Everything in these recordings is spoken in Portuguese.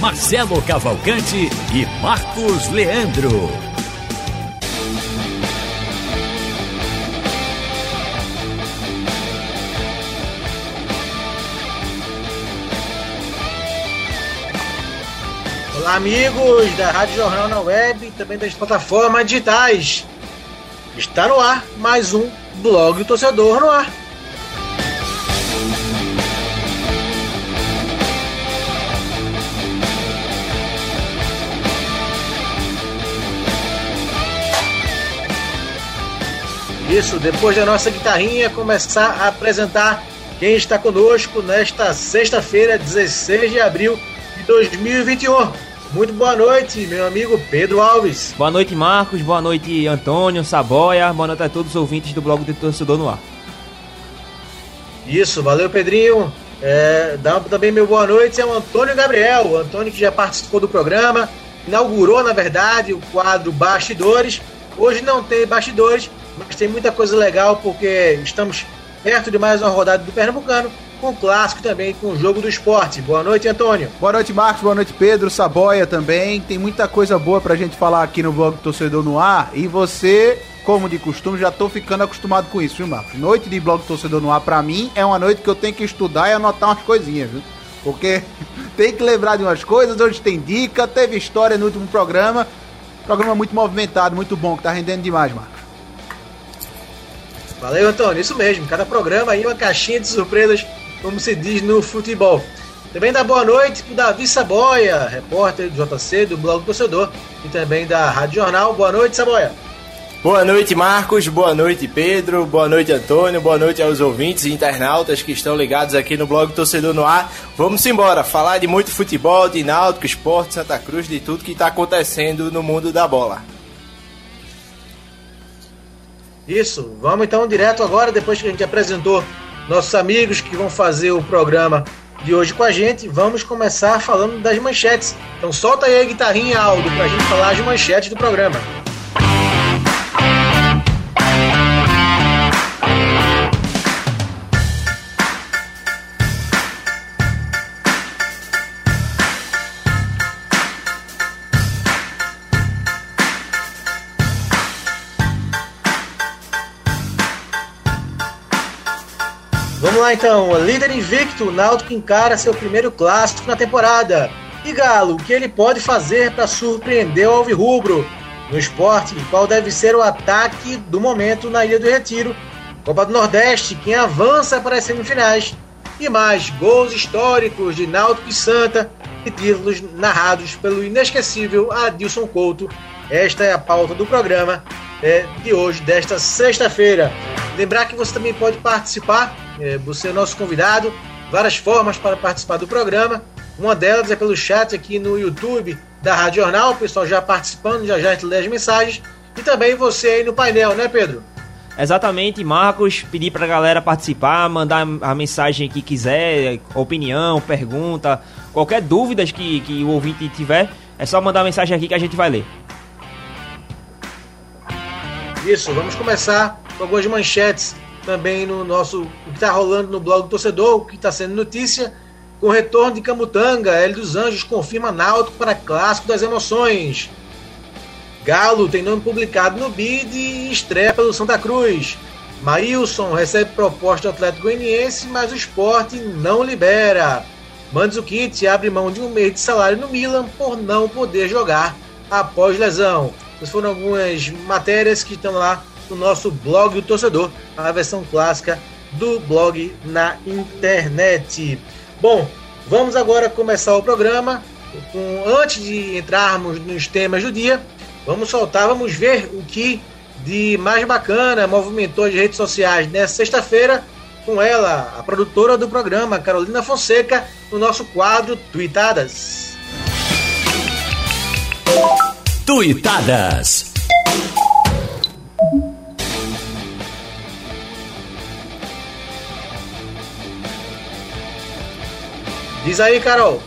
Marcelo Cavalcante e Marcos Leandro. Olá, amigos da Rádio Jornal na Web e também das plataformas digitais. Está no ar mais um Blog do Torcedor no ar. Isso, depois da nossa guitarrinha, começar a apresentar quem está conosco nesta sexta-feira, 16 de abril de 2021. Muito boa noite, meu amigo Pedro Alves. Boa noite, Marcos. Boa noite, Antônio, Saboia. Boa noite a todos os ouvintes do blog do Torcedor no Ar. Isso, valeu, Pedrinho. É, dá também meu boa noite ao Antônio Gabriel. O Antônio que já participou do programa, inaugurou, na verdade, o quadro Bastidores. Hoje não tem bastidores, mas tem muita coisa legal porque estamos perto de mais uma rodada do Pernambucano, com clássico também, com o jogo do esporte. Boa noite, Antônio. Boa noite, Marcos. Boa noite, Pedro. Saboia também. Tem muita coisa boa pra gente falar aqui no blog Torcedor no Ar. E você, como de costume, já tô ficando acostumado com isso, viu, Marcos? Noite de blog Torcedor no Ar, pra mim, é uma noite que eu tenho que estudar e anotar umas coisinhas, viu? Porque tem que lembrar de umas coisas. Hoje tem dica, teve história no último programa. Programa muito movimentado, muito bom, que tá rendendo demais, Marcos. Valeu, Antônio. Isso mesmo. Cada programa aí uma caixinha de surpresas, como se diz no futebol. Também dá boa noite pro Davi Saboia, repórter do JC, do Blog do Torcedor, e também da Rádio Jornal. Boa noite, Saboia. Boa noite, Marcos. Boa noite, Pedro. Boa noite, Antônio. Boa noite aos ouvintes e internautas que estão ligados aqui no blog Torcedor no Ar. Vamos embora, falar de muito futebol, de náutico, esporte, Santa Cruz, de tudo que está acontecendo no mundo da bola. Isso, vamos então direto agora, depois que a gente apresentou nossos amigos que vão fazer o programa de hoje com a gente, vamos começar falando das manchetes. Então solta aí a guitarrinha, Aldo, pra gente falar as manchetes do programa. Então, líder invicto, Náutico encara seu primeiro clássico na temporada. E Galo, o que ele pode fazer para surpreender o Alvirrubro? No esporte, qual deve ser o ataque do momento na Ilha do Retiro? Copa do Nordeste, quem avança para as semifinais? E mais, gols históricos de Náutico e Santa e títulos narrados pelo inesquecível Adilson Couto. Esta é a pauta do programa é, de hoje, desta sexta-feira. Lembrar que você também pode participar, é, você é nosso convidado, várias formas para participar do programa. Uma delas é pelo chat aqui no YouTube da Rádio Jornal, o pessoal já participando, já já a gente lê as mensagens. E também você aí no painel, né, Pedro? Exatamente, Marcos, pedir pra galera participar, mandar a mensagem que quiser, opinião, pergunta, qualquer dúvida que, que o ouvinte tiver, é só mandar a mensagem aqui que a gente vai ler. Isso, vamos começar com algumas manchetes também no nosso. O que está rolando no blog do torcedor, o que está sendo notícia. Com o retorno de Camutanga, Hélio dos Anjos confirma Náutico para Clássico das Emoções. Galo tem nome publicado no BID e estreia pelo Santa Cruz. Maílson recebe proposta do Atlético Goianiense, mas o esporte não libera. Mandzukic abre mão de um mês de salário no Milan por não poder jogar após lesão. Foram algumas matérias que estão lá no nosso blog do torcedor, a versão clássica do blog na internet. Bom, vamos agora começar o programa. Antes de entrarmos nos temas do dia, vamos soltar, vamos ver o que de mais bacana movimentou as redes sociais nessa sexta-feira com ela, a produtora do programa, Carolina Fonseca, no nosso quadro Tweetadas. Tuitadas. Diz aí, Carol.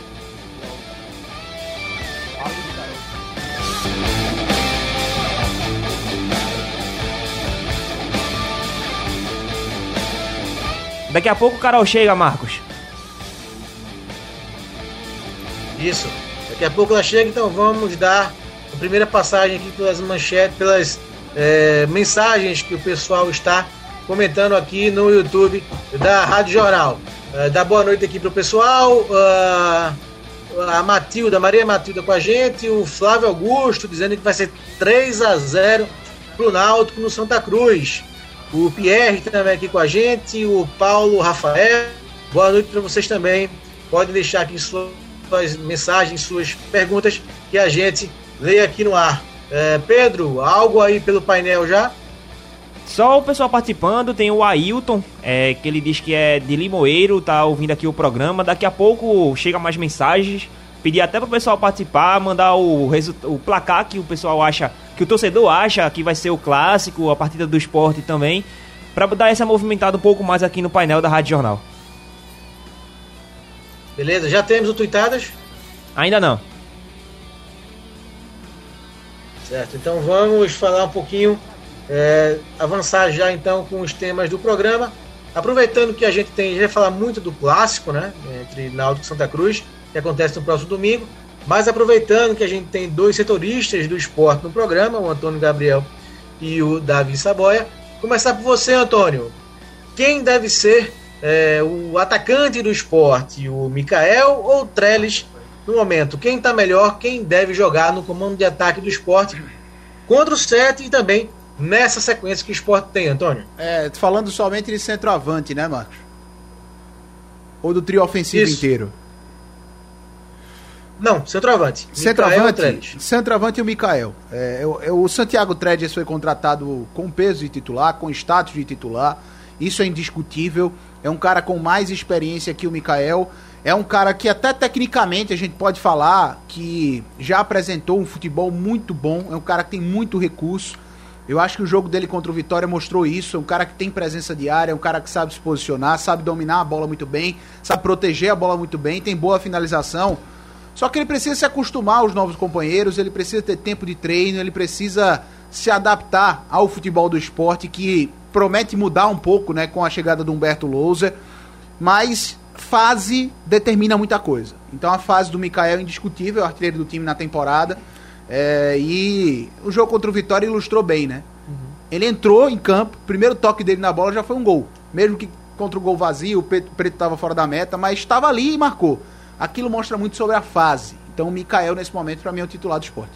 Daqui a pouco o Carol chega, Marcos. Isso. Daqui a pouco ela chega, então vamos dar a primeira passagem aqui pelas manchetes, pelas é, mensagens que o pessoal está comentando aqui no YouTube da Rádio Jornal. É, dá boa noite aqui pro pessoal. Uh, a Matilda, Maria Matilda com a gente, o Flávio Augusto dizendo que vai ser 3 a 0 pro Náutico no Santa Cruz. O Pierre também aqui com a gente, o Paulo Rafael. Boa noite para vocês também. Podem deixar aqui suas mensagens, suas perguntas que a gente lê aqui no ar. É, Pedro, algo aí pelo painel já? Só o pessoal participando, tem o Ailton, é, que ele diz que é de Limoeiro, tá ouvindo aqui o programa. Daqui a pouco chega mais mensagens. Pedir até para o pessoal participar, mandar o, o placar que o pessoal acha, que o torcedor acha que vai ser o clássico, a partida do esporte também, para dar essa movimentada um pouco mais aqui no painel da Rádio Jornal. Beleza, já temos o Tuitadas? Ainda não. Certo, então vamos falar um pouquinho, é, avançar já então com os temas do programa. Aproveitando que a gente tem, já vai falar muito do clássico, né, entre Náutico e Santa Cruz, que acontece no próximo domingo, mas aproveitando que a gente tem dois setoristas do esporte no programa, o Antônio Gabriel e o Davi Saboia. Começar por você, Antônio. Quem deve ser é, o atacante do esporte, o Mikael ou o Trellis no momento? Quem está melhor, quem deve jogar no comando de ataque do esporte contra o Sete e também nessa sequência que o esporte tem, Antônio? É, falando somente de centroavante, né, Marcos? Ou do trio ofensivo Isso. inteiro? Não, centroavante. Centroavante, centroavante e o Mikael. É, eu, eu, o Santiago Tredes foi contratado com peso de titular, com status de titular. Isso é indiscutível. É um cara com mais experiência que o Mikael. É um cara que até tecnicamente a gente pode falar que já apresentou um futebol muito bom. É um cara que tem muito recurso. Eu acho que o jogo dele contra o Vitória mostrou isso. É um cara que tem presença de área, é um cara que sabe se posicionar, sabe dominar a bola muito bem, sabe proteger a bola muito bem, tem boa finalização. Só que ele precisa se acostumar aos novos companheiros, ele precisa ter tempo de treino, ele precisa se adaptar ao futebol do esporte que promete mudar um pouco, né, com a chegada do Humberto Louser, mas fase determina muita coisa. Então a fase do Mikael é indiscutível, é artilheiro do time na temporada. É, e o jogo contra o Vitória ilustrou bem, né? Uhum. Ele entrou em campo, primeiro toque dele na bola já foi um gol. Mesmo que contra o gol vazio, o Preto estava fora da meta, mas estava ali e marcou aquilo mostra muito sobre a fase. Então o Mikael, nesse momento, para mim, é o titular do esporte.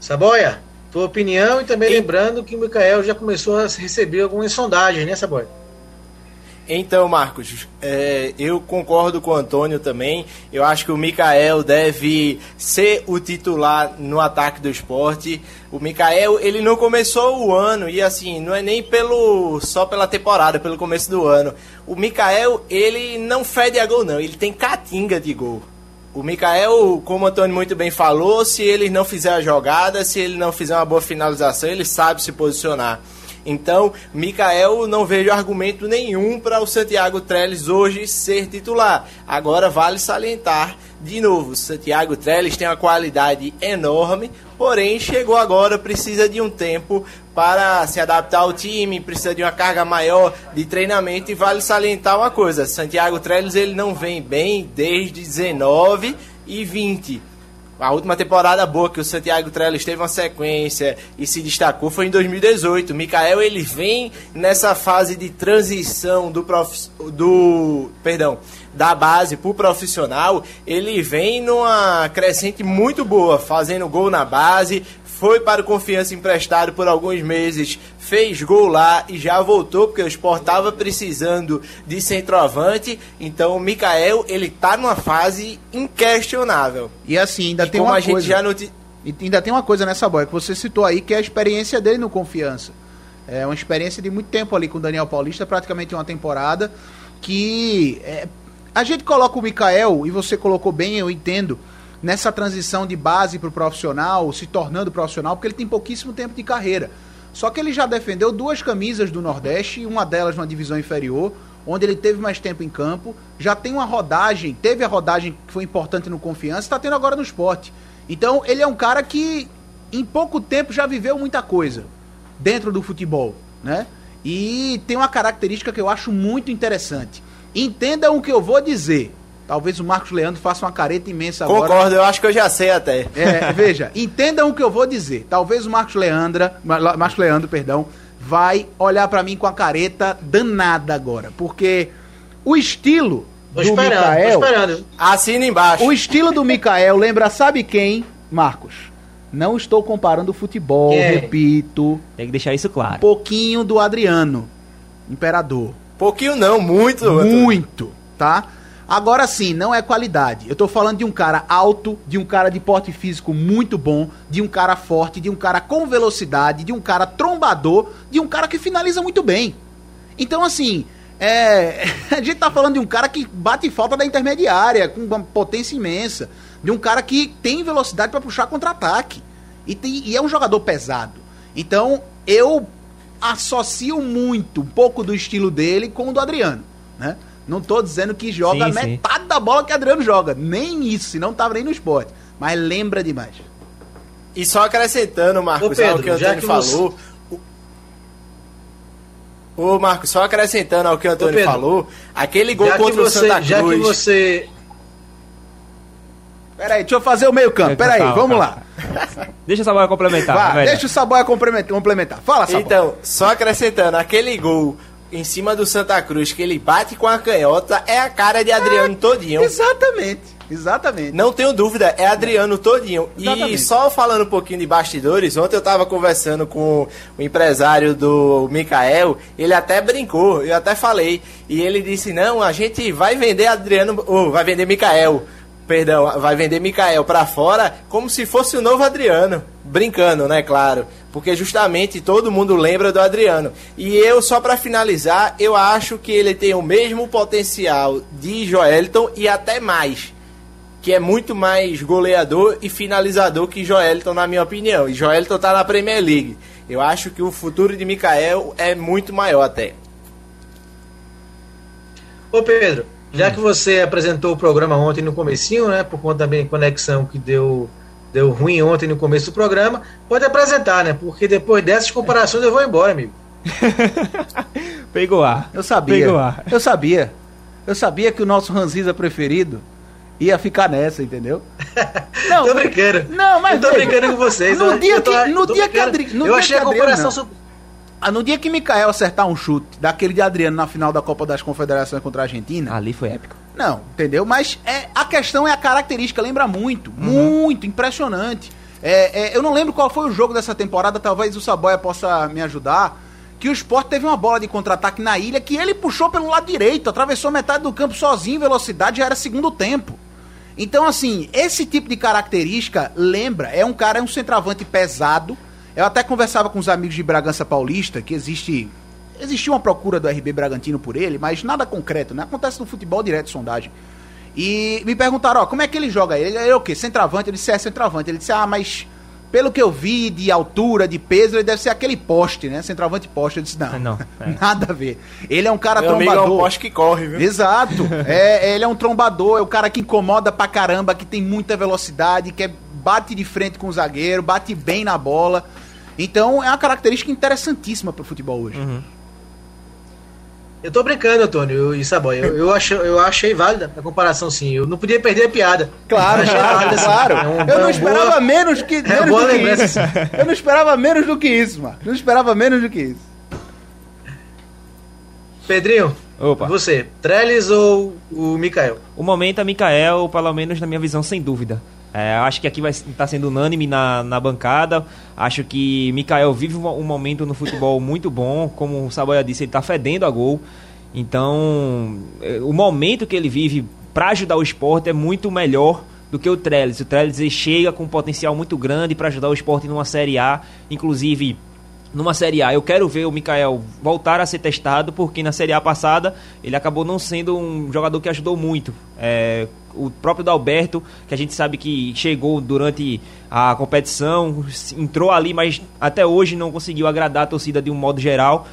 Saboia, tua opinião e também e... lembrando que o Mikael já começou a receber algumas sondagens, né, Saboia? Então, Marcos, é, eu concordo com o Antônio também. Eu acho que o Mikael deve ser o titular no ataque do esporte. O Mikael, ele não começou o ano, e assim, não é nem pelo só pela temporada, pelo começo do ano. O Mikael, ele não fede a gol, não. Ele tem catinga de gol. O Mikael, como o Antônio muito bem falou, se ele não fizer a jogada, se ele não fizer uma boa finalização, ele sabe se posicionar. Então, Mikael, não vejo argumento nenhum para o Santiago Trellis hoje ser titular. Agora, vale salientar de novo, Santiago Trellis tem uma qualidade enorme, porém chegou agora, precisa de um tempo para se adaptar ao time, precisa de uma carga maior de treinamento e vale salientar uma coisa, Santiago Trellis ele não vem bem desde 19 e 20. A última temporada boa que o Santiago Trellis teve uma sequência e se destacou foi em 2018. O Mikael ele vem nessa fase de transição do prof... do, perdão, da base para o profissional, ele vem numa crescente muito boa, fazendo gol na base, foi para o Confiança emprestado por alguns meses, fez gol lá e já voltou, porque o Sport estava precisando de centroavante. Então o Mikael, ele tá numa fase inquestionável. E assim, ainda e tem uma coisa. Já noti... Ainda tem uma coisa nessa boia que você citou aí, que é a experiência dele no Confiança. É uma experiência de muito tempo ali com o Daniel Paulista, praticamente uma temporada, que é... a gente coloca o Mikael, e você colocou bem, eu entendo, nessa transição de base para o profissional, se tornando profissional, porque ele tem pouquíssimo tempo de carreira. Só que ele já defendeu duas camisas do Nordeste, uma delas numa divisão inferior, onde ele teve mais tempo em campo, já tem uma rodagem, teve a rodagem que foi importante no Confiança, está tendo agora no esporte. Então ele é um cara que em pouco tempo já viveu muita coisa dentro do futebol, né? E tem uma característica que eu acho muito interessante. Entendam o que eu vou dizer. Talvez o Marcos Leandro faça uma careta imensa agora. Concordo, eu acho que eu já sei até. É, veja, entendam o que eu vou dizer. Talvez o Marcos Leandro, Marcos Leandro, perdão, vai olhar para mim com a careta danada agora, porque o estilo tô do esperando, Mikael, tô esperando. assina embaixo. O estilo do Mikael lembra sabe quem, Marcos? Não estou comparando o futebol, é? repito. Tem que deixar isso claro. Um pouquinho do Adriano, imperador. Pouquinho não, muito. Muito, tá? Agora sim, não é qualidade. Eu tô falando de um cara alto, de um cara de porte físico muito bom, de um cara forte, de um cara com velocidade, de um cara trombador, de um cara que finaliza muito bem. Então, assim, é... a gente tá falando de um cara que bate falta da intermediária, com uma potência imensa. De um cara que tem velocidade para puxar contra-ataque. E, tem... e é um jogador pesado. Então, eu associo muito um pouco do estilo dele com o do Adriano, né? Não tô dizendo que joga sim, metade sim. da bola que Adriano joga. Nem isso, senão tava nem no esporte. Mas lembra demais. E só acrescentando, Marcos, Ô Pedro, ao que o Antônio falou. Você... Ô, Marcos, só acrescentando ao que o Antônio falou, aquele gol contra você, o Santa Cruz. Já que você. Peraí, deixa eu fazer o meio campo. Peraí, vamos lá. Deixa o Saboia complementar. Vai, deixa o Saboia complementar. Fala, Saboia. Então, só acrescentando, aquele gol em cima do Santa Cruz, que ele bate com a canhota, é a cara de Adriano é, todinho. Exatamente. Exatamente. Não tenho dúvida, é Adriano todinho. Exatamente. E só falando um pouquinho de bastidores, ontem eu tava conversando com o empresário do Mikael, ele até brincou, eu até falei, e ele disse: "Não, a gente vai vender Adriano, ou vai vender Mikael" perdão, vai vender Mikael para fora como se fosse o novo Adriano. Brincando, né, claro. Porque justamente todo mundo lembra do Adriano. E eu, só para finalizar, eu acho que ele tem o mesmo potencial de Joelton e até mais. Que é muito mais goleador e finalizador que Joelton, na minha opinião. E Joelton tá na Premier League. Eu acho que o futuro de Mikael é muito maior até. Ô Pedro, já que você apresentou o programa ontem no comecinho, né, por conta também da conexão que deu deu ruim ontem no começo do programa, pode apresentar, né? Porque depois dessas comparações eu vou embora, amigo. Pegou ar. Eu sabia. Pegou ar. Eu sabia. Eu sabia que o nosso Ranziza preferido ia ficar nessa, entendeu? Não, tô brincando. Não, mas eu tô brincando com vocês. No dia que, no dia que Adri, no eu dia achei que a comparação ah, no dia que Mikael acertar um chute daquele de Adriano na final da Copa das Confederações contra a Argentina. Ali foi épico. Não, entendeu? Mas é, a questão é a característica, lembra muito. Uhum. Muito, impressionante. É, é, eu não lembro qual foi o jogo dessa temporada, talvez o Saboia possa me ajudar. Que o Sport teve uma bola de contra-ataque na ilha que ele puxou pelo lado direito, atravessou metade do campo sozinho, velocidade, já era segundo tempo. Então, assim, esse tipo de característica lembra, é um cara, é um centroavante pesado, eu até conversava com os amigos de Bragança Paulista que existe existia uma procura do RB Bragantino por ele, mas nada concreto, né? Acontece no futebol direto sondagem. E me perguntaram, ó, como é que ele joga? Ele é o quê? Centroavante? Eu disse, é centroavante. Ele disse, ah, mas pelo que eu vi de altura, de peso, ele deve ser aquele poste, né? Centroavante poste. Eu disse, não, não é. nada a ver. Ele é um cara Meu trombador. Amigo é um poste que corre, viu? Exato. é, ele é um trombador, é o cara que incomoda pra caramba, que tem muita velocidade, que é, bate de frente com o zagueiro, bate bem na bola. Então é uma característica interessantíssima para o futebol hoje. Uhum. Eu tô brincando, Antônio e Saboy. Eu, eu, achei, eu achei válida a comparação, sim. Eu não podia perder a piada. Claro, claro, assim. claro. É um, eu não esperava boa, menos que. Menos é boa do que isso. Eu não esperava menos do que isso, mano. Não esperava menos do que isso. Pedrinho, Opa. você, Trellis ou o Mikael? O momento é Mikael, pelo menos na minha visão, sem dúvida. É, acho que aqui vai estar tá sendo unânime na, na bancada. Acho que Mikael vive um, momento no futebol muito bom. Como o Saboia disse, ele está fedendo a gol. Então, é, o momento que ele vive para ajudar o esporte é muito melhor do que o Trellis. O Trellis chega com um potencial muito grande para ajudar o esporte numa Série A. Inclusive, numa Série A. Eu quero ver o Mikael voltar a ser testado, porque na Série A passada ele acabou não sendo um jogador que ajudou muito. É, o próprio Dalberto, que a gente sabe que chegou durante a competição, entrou ali, mas até hoje não conseguiu agradar a torcida de um modo geral.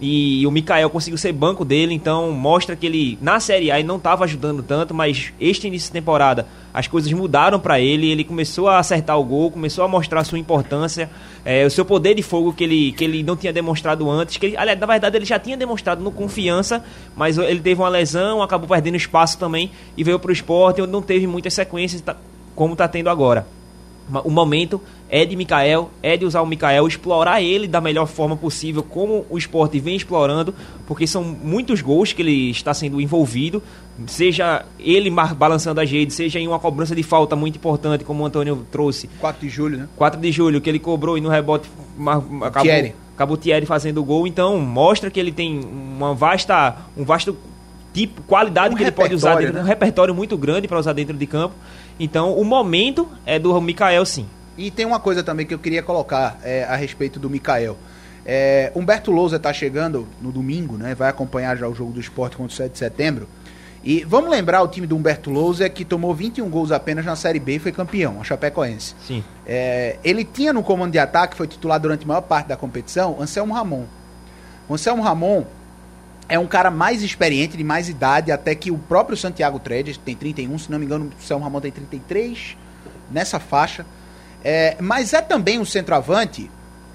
E o Mikael conseguiu ser banco dele, então mostra que ele na Série A não estava ajudando tanto, mas este início de temporada as coisas mudaram para ele, ele começou a acertar o gol, começou a mostrar a sua importância, é, o seu poder de fogo que ele, que ele não tinha demonstrado antes, que ele, aliás, na verdade ele já tinha demonstrado no confiança, mas ele teve uma lesão, acabou perdendo espaço também e veio para o esporte, onde não teve muitas sequências tá, como está tendo agora. O momento é de Mikael, é de usar o Mikael, explorar ele da melhor forma possível, como o esporte vem explorando, porque são muitos gols que ele está sendo envolvido, seja ele balançando a rede, seja em uma cobrança de falta muito importante, como o Antônio trouxe. 4 de julho, né? 4 de julho, que ele cobrou e no rebote acabou, Thierry. acabou Thierry fazendo o gol, então mostra que ele tem uma vasta, um vasto tipo, qualidade um que ele pode usar dentro, né? um repertório muito grande para usar dentro de campo. Então, o momento é do Mikael, sim. E tem uma coisa também que eu queria colocar é, a respeito do Mikael. É, Humberto Lousa está chegando no domingo, né? Vai acompanhar já o jogo do esporte contra o 7 de setembro. E vamos lembrar o time do Humberto Lousa que tomou 21 gols apenas na Série B e foi campeão, a Chapecoense. Sim. É, ele tinha no comando de ataque, foi titular durante a maior parte da competição, Anselmo Ramon. O Anselmo Ramon é um cara mais experiente, de mais idade, até que o próprio Santiago Tredes tem 31, se não me engano, o São Ramon tem 33, nessa faixa. É, mas é também um centroavante,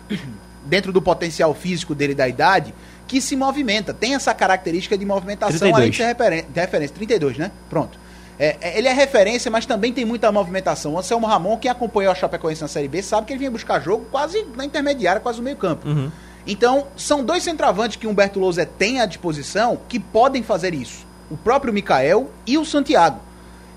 dentro do potencial físico dele da idade, que se movimenta, tem essa característica de movimentação 32. além de ser referen de referência. 32, né? Pronto. É, é, ele é referência, mas também tem muita movimentação. O Anselmo Ramon, quem acompanhou a Chapecoense na Série B, sabe que ele vinha buscar jogo quase na intermediária, quase no meio campo. Uhum. Então, são dois centroavantes que Humberto Lousa tem à disposição que podem fazer isso. O próprio Mikael e o Santiago.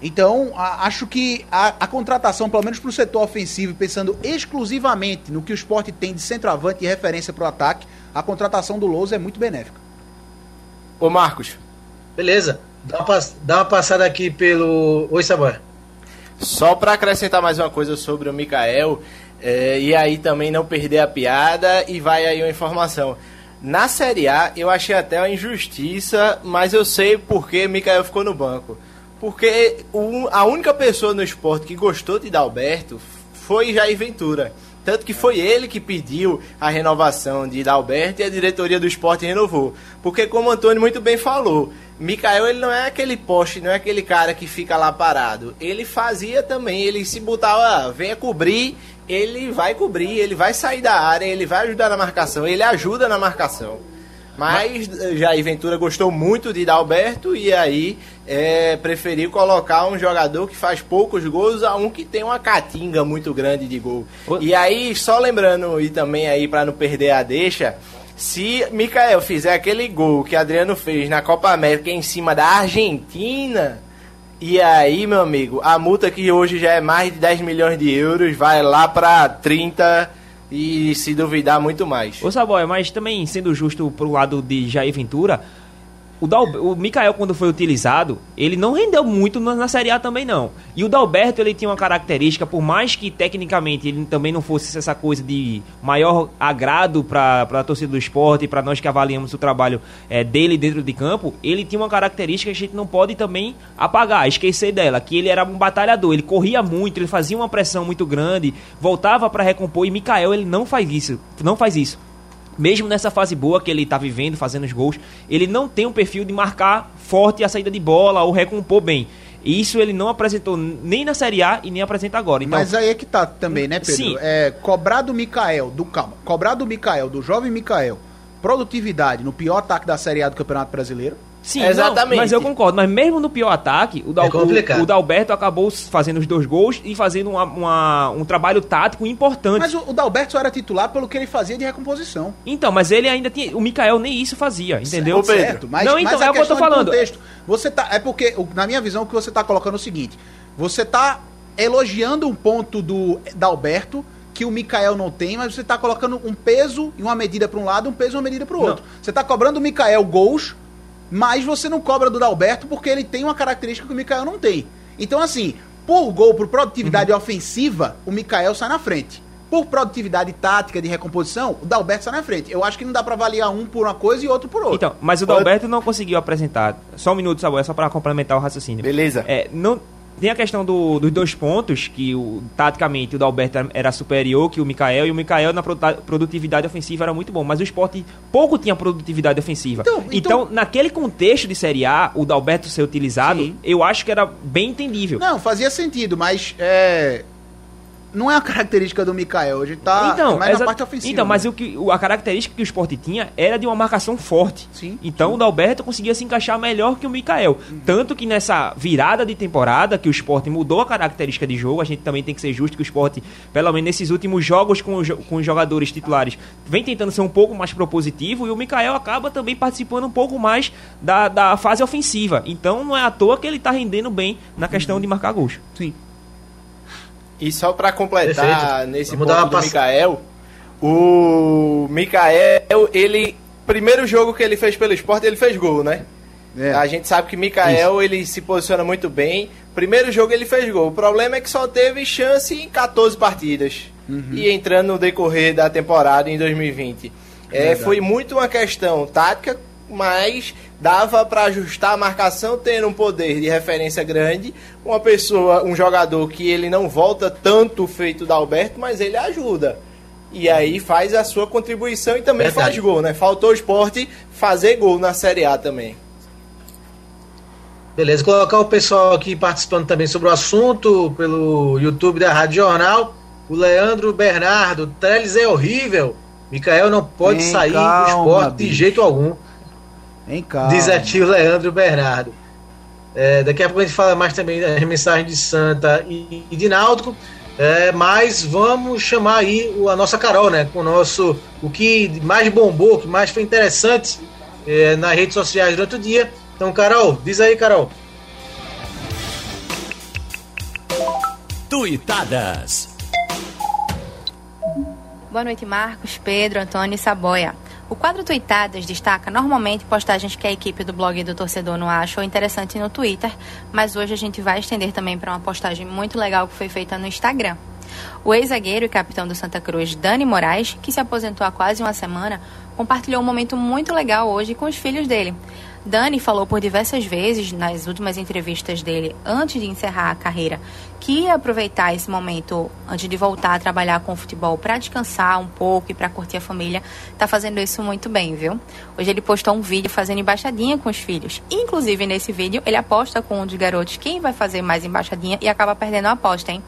Então, a, acho que a, a, contratação, pelo menos para o setor ofensivo, pensando exclusivamente no que o esporte tem de centroavante e referência para o ataque, a contratação do Lousa é muito benéfica. Ô Marcos. Beleza. Dá uma, dá uma passada aqui pelo. Oi, Saboia. Só para acrescentar mais uma coisa sobre o Mikael, é, e aí também não perder a piada e vai aí uma informação. Na Série A eu achei até uma injustiça, mas eu sei porque Mikael ficou no banco. Porque a única pessoa no esporte que gostou de Dalberto foi Jair Ventura. Tanto que foi ele que pediu a renovação de Dalberto e a diretoria do esporte renovou. Porque, como o Antônio muito bem falou, Mikael ele não é aquele poste, não é aquele cara que fica lá parado. Ele fazia também, ele se botava, venha cobrir ele vai cobrir, ele vai sair da área, ele vai ajudar na marcação, ele ajuda na marcação. Mas Jair Ventura gostou muito de Dalberto e aí é, preferiu colocar um jogador que faz poucos gols a um que tem uma catinga muito grande de gol. E aí, só lembrando e também aí para não perder a deixa, se Mikael fizer aquele gol que Adriano fez na Copa América em cima da Argentina, e aí, meu amigo, a multa que hoje já é mais de 10 milhões de euros vai lá para 30 e se duvidar muito mais. Ô Saboia, mas também sendo justo pro lado de Jair Ventura, o, o Mikael, quando foi utilizado, ele não rendeu muito na, na, Série A também, não. E o Dalberto, ele tinha uma característica, por mais que tecnicamente ele também não fosse essa coisa de maior agrado para a torcida do esporte, para nós que avaliamos o trabalho é, dele dentro de campo, ele tinha uma característica que a gente não pode também apagar, esquecer dela, que ele era um batalhador, ele corria muito, ele fazia uma pressão muito grande, voltava para recompor, e Mikael, ele não faz isso, não faz isso mesmo nessa fase boa que ele está vivendo, fazendo os gols, ele não tem um perfil de marcar forte a saída de bola ou recompor bem. Isso ele não apresentou nem na Série A e nem apresenta agora. Então, Mas aí é que tá também, né, Pedro? Sim. É, cobrar do Mikael, do calma, cobrar do Mikael, do jovem Mikael, produtividade no pior ataque da Série A do Campeonato Brasileiro Sim, exatamente. Não, mas eu concordo. Mas mesmo no pior ataque, o, Dal, é o, o Dalberto acabou fazendo os dois gols e fazendo uma, uma, um trabalho tático importante. Mas o, o Dalberto só era titular pelo que ele fazia de recomposição. Então, mas ele ainda tinha. O Mikael nem isso fazia, entendeu? Certo, certo mas, não, então, mas é o que eu tô falando. Contexto, você tá, é porque, na minha visão, o que você tá colocando é o seguinte: você tá elogiando um ponto do Dalberto que o Mikael não tem, mas você está colocando um peso e uma medida para um lado, um peso e uma medida para o outro. Você está cobrando o Mikael gols mas você não cobra do Dalberto porque ele tem uma característica que o Mikael não tem. Então, assim, por gol, por produtividade uhum. ofensiva, o Mikael sai na frente. por produtividade tática de recomposição, o Dalberto está na frente. Eu acho que não dá para avaliar um por uma coisa e outro por outra. Então, mas o Dalberto não conseguiu apresentar. Só um minuto, Saboia, só para complementar o raciocínio. Beleza. É, não, tem a questão do, dos dois pontos, que o, taticamente o Dalberto era superior que o Mikael, e o Mikael na produtividade ofensiva era muito bom, mas o esporte pouco tinha produtividade ofensiva. Então, então, então naquele contexto de Série A, o Dalberto ser utilizado, sim. eu acho que era bem entendível. Não, fazia sentido, mas é, não é a característica do Mikael, hoje tá então, mais na parte ofensiva. Então, mas o que, a característica que o esporte tinha era de uma marcação forte. Sim. Então sim. o Dalberto conseguia se encaixar melhor que o Mikael. Uhum. Tanto que nessa virada de temporada, que o esporte mudou a característica de jogo, a gente também tem que ser justo que o esporte, pelo menos nesses últimos jogos com, com os jogadores titulares, vem tentando ser um pouco mais propositivo e o Mikael acaba também participando um pouco mais da, da fase ofensiva. Então não é à toa que ele está rendendo bem na questão uhum. de marcar gols. Sim. E só para completar Perfeito. nesse Vamos ponto do pass... Mikael, o Mikael, ele primeiro jogo que ele fez pelo esporte, ele fez gol, né? É. A gente sabe que Mikael, Isso. ele se posiciona muito bem. Primeiro jogo ele fez gol. O problema é que só teve chance em 14 partidas. Uhum. E entrando no decorrer da temporada em 2020. É, foi muito uma questão tática, mas dava para ajustar a marcação tendo um poder de referência grande, uma pessoa, um jogador que ele não volta tanto feito da Alberto, mas ele ajuda. E aí faz a sua contribuição e também Verdade. faz gol, né? Faltou o esporte fazer gol na Série A também. Beleza, colocar o pessoal aqui participando também sobre o assunto pelo YouTube da Rádio Jornal. O Leandro Bernardo, Trellis é horrível. Micael não pode Vem sair calma, do esporte bicho. de jeito algum. Em calma. Diz aqui o Leandro Bernardo. É, daqui a pouco a gente fala mais também das mensagens de Santa e, e de Náutico. É, mas vamos chamar aí a nossa Carol, né? Com o nosso. O que mais bombou, o que mais foi interessante é, nas redes sociais durante o dia. Então, Carol, diz aí, Carol. Tuitadas. Boa noite, Marcos, Pedro, Antônio e Saboia. O quadro Tweetadas destaca normalmente postagens que a equipe do blog do torcedor não achou interessante no Twitter, mas hoje a gente vai estender também para uma postagem muito legal que foi feita no Instagram. O ex-zagueiro e capitão do Santa Cruz, Dani Moraes, que se aposentou há quase uma semana, compartilhou um momento muito legal hoje com os filhos dele. Dani falou por diversas vezes nas últimas entrevistas dele, antes de encerrar a carreira, que ia aproveitar esse momento antes de voltar a trabalhar com o futebol para descansar um pouco e para curtir a família. Tá fazendo isso muito bem, viu? Hoje ele postou um vídeo fazendo embaixadinha com os filhos. Inclusive nesse vídeo ele aposta com um dos garotos quem vai fazer mais embaixadinha e acaba perdendo a aposta, hein?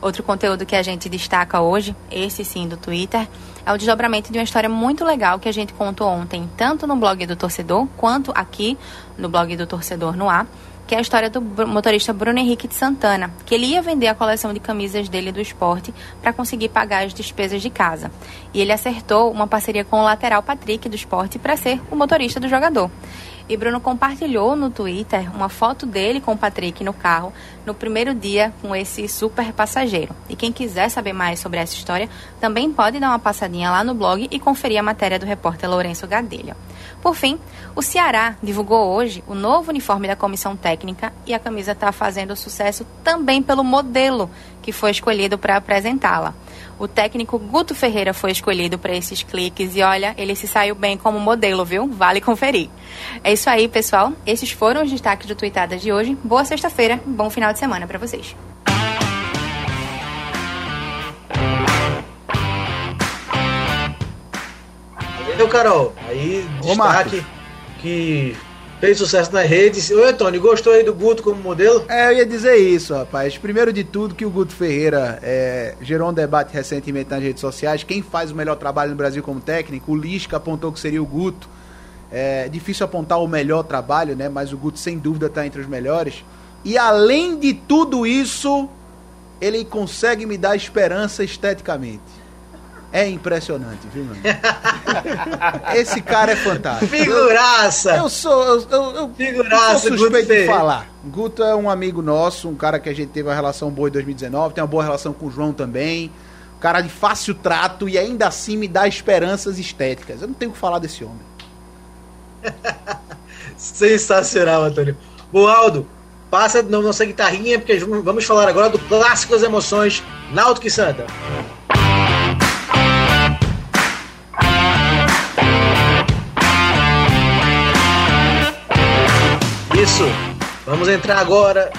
Outro conteúdo que a gente destaca hoje, esse sim do Twitter, é o desdobramento de uma história muito legal que a gente contou ontem, tanto no blog do torcedor quanto aqui no blog do torcedor no ar, que é a história do motorista Bruno Henrique de Santana, que ele ia vender a coleção de camisas dele do esporte para conseguir pagar as despesas de casa. E ele acertou uma parceria com o lateral Patrick do esporte para ser o motorista do jogador. E Bruno compartilhou no Twitter uma foto dele com o Patrick no carro no primeiro dia com esse super passageiro. E quem quiser saber mais sobre essa história também pode dar uma passadinha lá no blog e conferir a matéria do repórter Lourenço Gadelha. Por fim, o Ceará divulgou hoje o novo uniforme da comissão técnica e a camisa está fazendo sucesso também pelo modelo que foi escolhido para apresentá-la. O técnico Guto Ferreira foi escolhido para esses cliques e olha, ele se saiu bem como modelo, viu? Vale conferir. É isso aí, pessoal. Esses foram os destaques do Tuitadas de hoje. Boa sexta-feira, bom final de semana para vocês. Valeu, Carol. Aí, destaque que fez sucesso nas redes. Oi, Tony, gostou aí do Guto como modelo? É, eu ia dizer isso, rapaz. Primeiro de tudo, que o Guto Ferreira é, gerou um debate recentemente nas redes sociais. Quem faz o melhor trabalho no Brasil como técnico? O Lisca apontou que seria o Guto. É difícil apontar o melhor trabalho, né? Mas o Guto, sem dúvida, está entre os melhores. E além de tudo isso, ele consegue me dar esperança esteticamente. É impressionante, viu, mano? Esse cara é fantástico. Figuraça! Eu, eu sou. Eu, eu, eu Figuraça, sou suspeito de falar. Guto é um amigo nosso, um cara que a gente teve uma relação boa em 2019, tem uma boa relação com o João também. Um cara de fácil trato e ainda assim me dá esperanças estéticas. Eu não tenho o que falar desse homem. Sensacional, Antônio. Boaldo, passa na nossa guitarrinha, porque vamos falar agora do clássico das emoções, Náutico e Santa. Vamos entrar agora.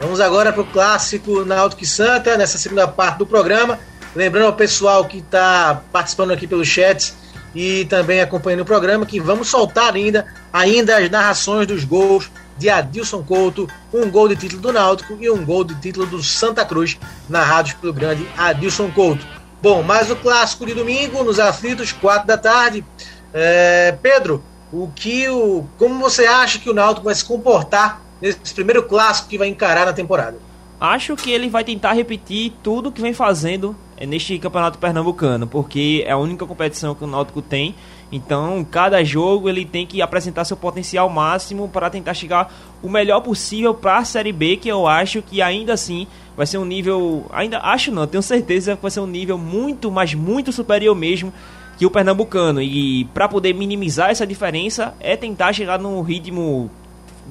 Vamos agora para o clássico Náutico e Santa, nessa segunda parte do programa. Lembrando ao pessoal que está participando aqui pelo chat e também acompanhando o programa que vamos soltar ainda, ainda as narrações dos gols de Adilson Couto, um gol de título do Náutico e um gol de título do Santa Cruz, narrados pelo grande Adilson Couto. Bom, mais o clássico de domingo, nos aflitos, quatro da tarde. É, Pedro, o que o, como você acha que o Náutico vai se comportar nesse primeiro clássico que vai encarar na temporada? Acho que ele vai tentar repetir tudo que vem fazendo neste campeonato pernambucano, porque é a única competição que o Náutico tem. Então, cada jogo ele tem que apresentar seu potencial máximo para tentar chegar o melhor possível para a Série B, que eu acho que ainda assim vai ser um nível, ainda acho não, tenho certeza que vai ser um nível muito, mas muito superior mesmo que o pernambucano. E para poder minimizar essa diferença é tentar chegar no ritmo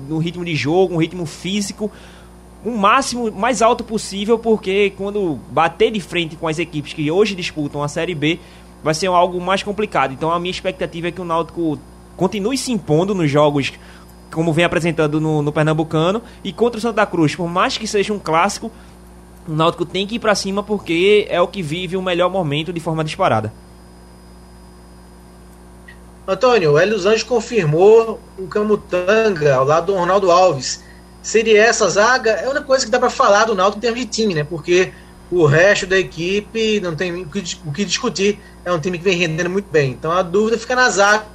no ritmo de jogo, um ritmo físico o máximo mais alto possível, porque quando bater de frente com as equipes que hoje disputam a Série B, vai ser algo mais complicado. Então a minha expectativa é que o Náutico continue se impondo nos jogos como vem apresentando no, no Pernambucano e contra o Santa Cruz, por mais que seja um clássico, o Náutico tem que ir para cima porque é o que vive o melhor momento de forma disparada. Antônio, o Hélio Anjos confirmou o Camutanga ao lado do Ronaldo Alves. Seria essa zaga? É uma coisa que dá para falar do Náutico em termos de time, né? Porque o resto da equipe não tem o que, discutir. É um time que vem rendendo muito bem. Então a dúvida fica na zaga.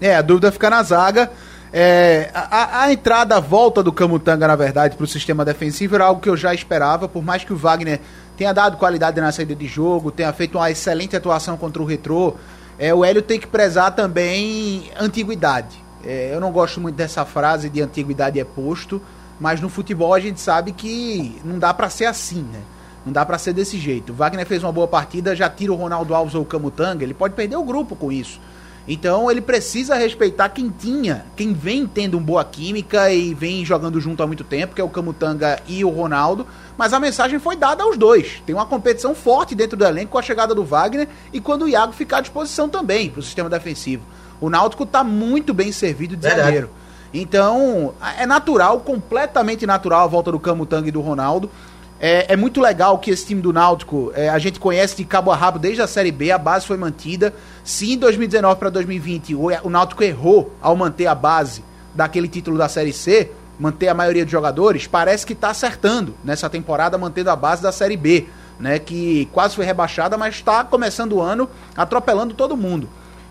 É, a dúvida fica na zaga. É, a, a, entrada, a volta do Camutanga, na verdade, para o sistema defensivo era algo que eu já esperava, por mais que o Wagner tenha dado qualidade na saída de jogo, tenha feito uma excelente atuação contra o Retrô, é, o Hélio tem que prezar também antiguidade. É, eu não gosto muito dessa frase de antiguidade é posto, mas no futebol a gente sabe que não dá para ser assim, né? Não dá para ser desse jeito. O Wagner fez uma boa partida, já tira o Ronaldo Alves ou o Camutanga, ele pode perder o grupo com isso. Então ele precisa respeitar quem tinha, quem vem tendo uma boa química e vem jogando junto há muito tempo, que é o Camutanga e o Ronaldo. Mas a mensagem foi dada aos dois. Tem uma competição forte dentro do elenco com a chegada do Wagner e quando o Iago ficar à disposição também para o sistema defensivo. O Náutico está muito bem servido de Verdade. zagueiro. Então, é natural, completamente natural a volta do Camutanga e do Ronaldo. É, é, muito legal que esse time do Náutico, é, a gente conhece de cabo a rabo desde a Série B, a base foi mantida. Se em 2019 para 2020 o, o Náutico errou ao manter a base daquele título da Série C, manter a maioria dos jogadores, parece que está acertando nessa temporada, mantendo a base da Série B, né, que quase foi rebaixada, mas está começando o ano atropelando todo mundo.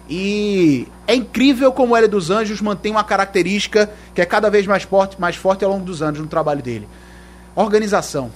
E é incrível como o Hélio dos Anjos mantém uma característica que é cada vez mais forte, mais forte ao longo dos anos no trabalho dele. Organização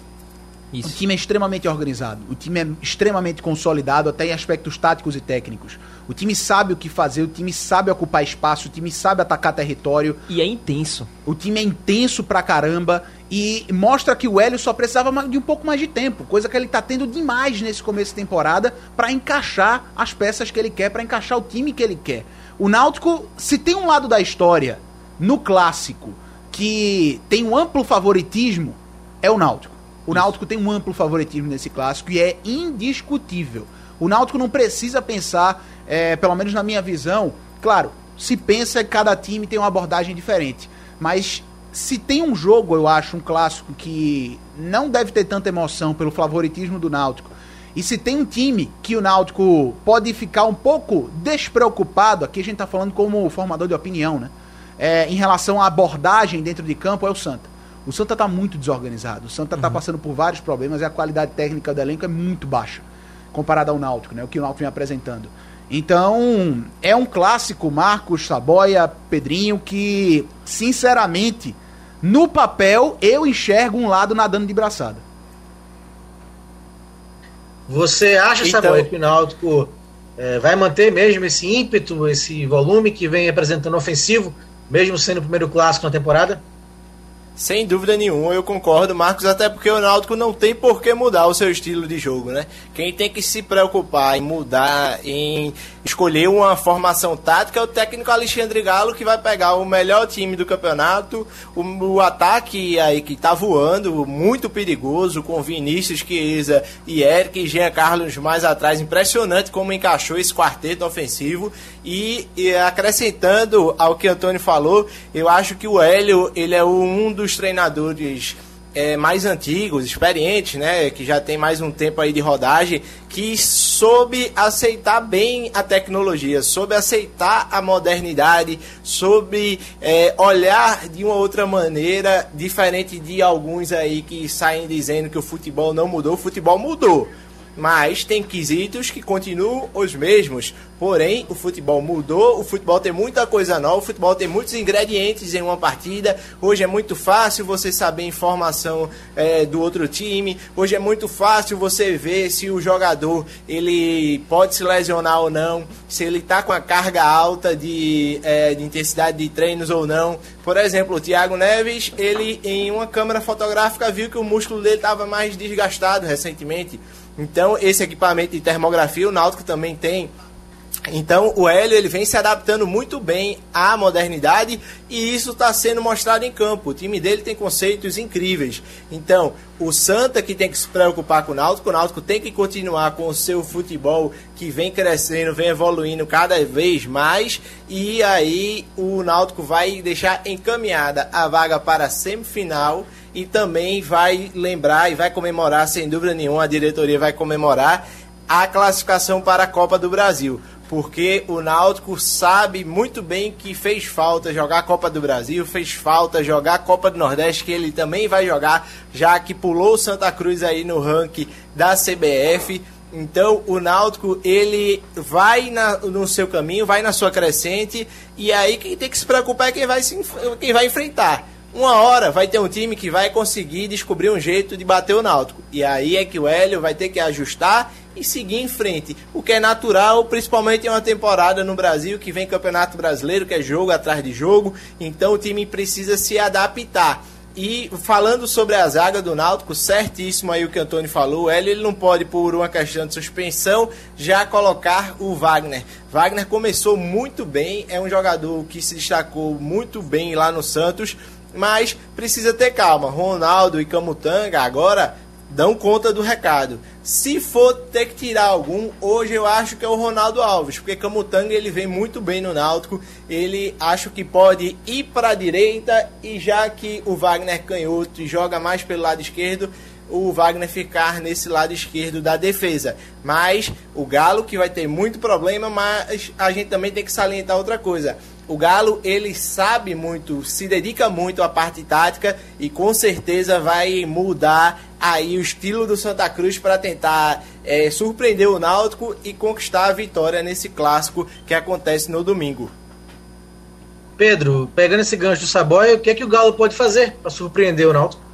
isso. O time é extremamente organizado, o time é extremamente consolidado, até em aspectos táticos e técnicos. O time sabe o que fazer, o time sabe ocupar espaço, o time sabe atacar território. E é intenso. O time é intenso pra caramba e mostra que o Hélio só precisava de um pouco mais de tempo, coisa que ele tá tendo demais nesse começo de temporada para encaixar as peças que ele quer, para encaixar o time que ele quer. O Náutico, se tem um lado da história no clássico que tem um amplo favoritismo, é o Náutico. O Náutico tem um amplo favoritismo nesse clássico e é indiscutível. O Náutico não precisa pensar, é, pelo menos na minha visão, claro, se pensa que cada time tem uma abordagem diferente, mas se tem um jogo, eu acho, um clássico que não deve ter tanta emoção pelo favoritismo do Náutico, e se tem um time que o Náutico pode ficar um pouco despreocupado, aqui a gente está falando como formador de opinião, né? É, em relação à abordagem dentro de campo, é o Santa. O Santa está muito desorganizado. O Santa está uhum. passando por vários problemas e a qualidade técnica do elenco é muito baixa comparada ao Náutico, né? O que o Náutico vem apresentando. Então, é um clássico, Marcos, Saboia, Pedrinho, que, sinceramente, no papel, eu enxergo um lado nadando de braçada. Você acha, então... Saboia, que o Náutico é, vai manter mesmo esse ímpeto, esse volume que vem apresentando ofensivo, mesmo sendo o primeiro clássico na temporada? Sem dúvida nenhuma, eu concordo, Marcos, até porque o Náutico não tem por que mudar o seu estilo de jogo, né? Quem tem que se preocupar em mudar, em escolher uma formação tática é o técnico Alexandre Galo, que vai pegar o melhor time do campeonato, o, o ataque aí que tá voando, muito perigoso, com Vinícius, Chiesa e Eric e Jean Carlos mais atrás. Impressionante como encaixou esse quarteto ofensivo. E, e acrescentando ao que Antônio falou, eu acho que o Hélio, ele é um dos treinadores é, mais antigos, experientes, né, que já tem mais um tempo aí de rodagem, que soube aceitar bem a tecnologia, soube aceitar a modernidade, soube é, olhar de uma outra maneira, diferente de alguns aí que saem dizendo que o futebol não mudou, o futebol mudou mas tem quesitos que continuam os mesmos. Porém, o futebol mudou, o futebol tem muita coisa nova, o futebol tem muitos ingredientes em uma partida. Hoje é muito fácil você saber informação é, do outro time. Hoje é muito fácil você ver se o jogador ele pode se lesionar ou não, se ele está com a carga alta de, é, de intensidade de treinos ou não. Por exemplo, o Thiago Neves, ele em uma câmera fotográfica viu que o músculo dele estava mais desgastado recentemente. Então, esse equipamento de termografia, o Náutico também tem. Então, o Hélio ele vem se adaptando muito bem à modernidade e isso está sendo mostrado em campo. O time dele tem conceitos incríveis. Então, o Santa que tem que se preocupar com o Náutico, o Náutico tem que continuar com o seu futebol que vem crescendo, vem evoluindo cada vez mais e aí o Náutico vai deixar encaminhada a vaga para a semifinal e também vai lembrar e vai comemorar, sem dúvida nenhuma, a diretoria vai comemorar a classificação para a Copa do Brasil. Porque o Náutico sabe muito bem que fez falta jogar a Copa do Brasil, fez falta jogar a Copa do Nordeste, que ele também vai jogar, já que pulou o Santa Cruz aí no ranking da CBF. Então o Náutico ele vai na, no seu caminho, vai na sua crescente e aí quem tem que se preocupar é quem vai, se, quem vai enfrentar uma hora vai ter um time que vai conseguir descobrir um jeito de bater o Náutico. E aí é que o Hélio vai ter que ajustar e seguir em frente. O que é natural, principalmente em uma temporada no Brasil que vem Campeonato Brasileiro, que é jogo atrás de jogo. Então o time precisa se adaptar. E falando sobre a zaga do Náutico, certíssimo aí o que o Antônio falou, o Hélio ele não pode, por uma questão de suspensão, já colocar o Wagner. Wagner começou muito bem, é um jogador que se destacou muito bem lá no Santos, mas precisa ter calma. Ronaldo e Camutanga agora dão conta do recado. Se for ter que tirar algum, hoje eu acho que é o Ronaldo Alves, porque Camutanga ele vem muito bem no Náutico, ele acho que pode ir para a direita e já que o Wagner canhoto joga mais pelo lado esquerdo, o Wagner ficar nesse lado esquerdo da defesa. Mas o Galo que vai ter muito problema, mas a gente também tem que salientar outra coisa. O Galo, ele sabe muito, se dedica muito à parte tática e com certeza vai mudar aí o estilo do Santa Cruz para tentar é, surpreender o Náutico e conquistar a vitória nesse clássico que acontece no domingo. Pedro, pegando esse gancho do Saboia, o que é que o Galo pode fazer para surpreender o Náutico?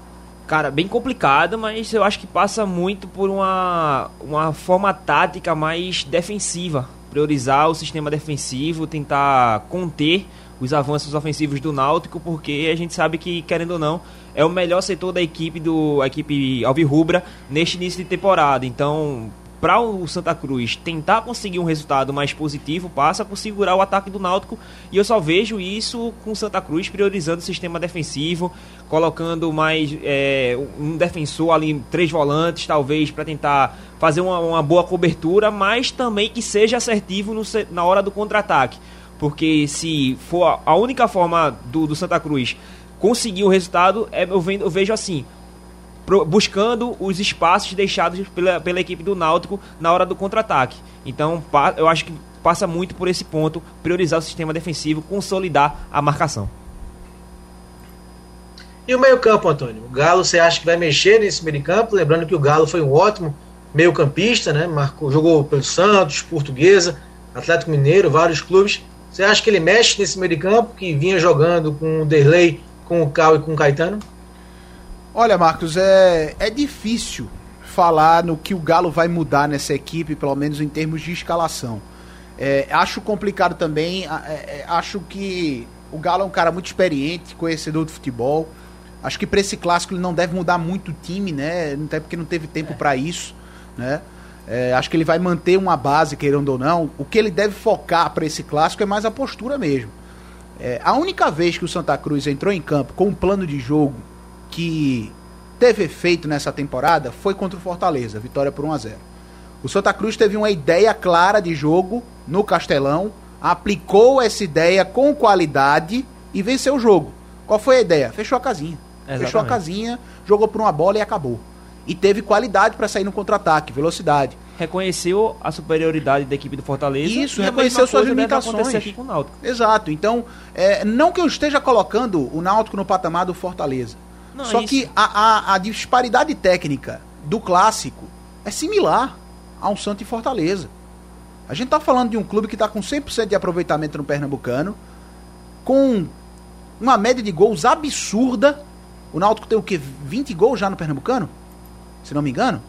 Cara, bem complicado, mas eu acho que passa muito por uma, uma forma tática mais defensiva priorizar o sistema defensivo, tentar conter os avanços ofensivos do Náutico, porque a gente sabe que, querendo ou não, é o melhor setor da equipe do a equipe Alvirrubra neste início de temporada. Então, para o Santa Cruz tentar conseguir um resultado mais positivo, passa por segurar o ataque do Náutico. E eu só vejo isso com o Santa Cruz priorizando o sistema defensivo, colocando mais é, um defensor ali, três volantes, talvez, para tentar fazer uma, uma, boa cobertura, mas também que seja assertivo no, na hora do contra-ataque. Porque se for a única forma do, do Santa Cruz conseguir o resultado, é, eu, eu vejo assim: buscando os espaços deixados pela, pela equipe do Náutico na hora do contra-ataque. Então, eu acho que passa muito por esse ponto, priorizar o sistema defensivo, consolidar a marcação. E o meio-campo, Antônio? O Galo, você acha que vai mexer nesse meio-campo? Lembrando que o Galo foi um ótimo meio-campista, né? Marcou, jogou pelo Santos, Portuguesa, Atlético Mineiro, vários clubes. Você acha que ele mexe nesse meio-campo que vinha jogando com o Derlei, com o Cal e com o Caetano? Olha, Marcos, é, é difícil falar no que o Galo vai mudar nessa equipe, pelo menos em termos de escalação. É, acho complicado também, é, é, acho que o Galo é um cara muito experiente, conhecedor de futebol. Acho que para esse clássico ele não deve mudar muito o time, né? Até porque não teve tempo é. para isso, né? É, acho que ele vai manter uma base, querendo ou não. O que ele deve focar para esse clássico é mais a postura mesmo. É, a única vez que o Santa Cruz entrou em campo com um plano de jogo que teve efeito nessa temporada foi contra o Fortaleza, vitória por 1 a 0. O Santa Cruz teve uma ideia clara de jogo no Castelão, aplicou essa ideia com qualidade e venceu o jogo. Qual foi a ideia? Fechou a casinha. Exatamente. Fechou a casinha, jogou por uma bola e acabou. E teve qualidade para sair no contra-ataque, velocidade. Reconheceu a superioridade da equipe do Fortaleza. Isso, reconheceu suas limitações. Aqui com o Náutico. Exato. Então, é, não que eu esteja colocando o Náutico no patamar do Fortaleza. Não, Só isso... que a, a, a disparidade técnica do clássico é similar a um Santo e Fortaleza. A gente tá falando de um clube que está com 100% de aproveitamento no Pernambucano, com uma média de gols absurda. O Náutico tem o quê? 20 gols já no Pernambucano? Se não me engano,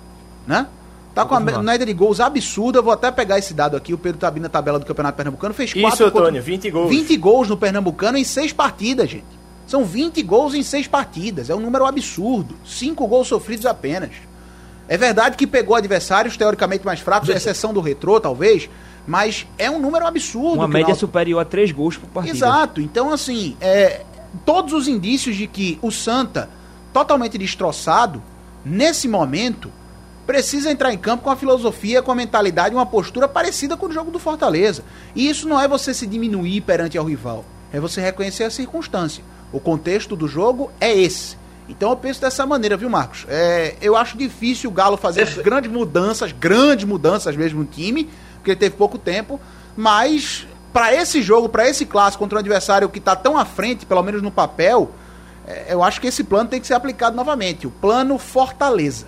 né? Tá com a média de gols absurda. Vou até pegar esse dado aqui. O Pedro tá na tabela do Campeonato Pernambucano. Fez 4 Isso, Antônio, 20 gols. 20 gols no Pernambucano em 6 partidas, gente. São 20 gols em 6 partidas. É um número absurdo. 5 gols sofridos apenas. É verdade que pegou adversários teoricamente mais fracos, exceção do retrô, talvez, mas é um número absurdo. Uma média superior a três gols por partida. Exato. Então, assim, é, todos os indícios de que o Santa, totalmente destroçado, nesse momento, precisa entrar em campo com a filosofia, com a mentalidade, uma postura parecida com o jogo do Fortaleza. E isso não é você se diminuir perante ao rival, é você reconhecer a circunstância. O contexto do jogo é esse. Então eu penso dessa maneira, viu, Marcos? É, eu acho difícil o Galo fazer grandes mudanças, grandes mudanças mesmo no time, porque ele teve pouco tempo, mas para esse jogo, para esse clássico contra um adversário que está tão à frente, pelo menos no papel, é, eu acho que esse plano tem que ser aplicado novamente, o plano Fortaleza.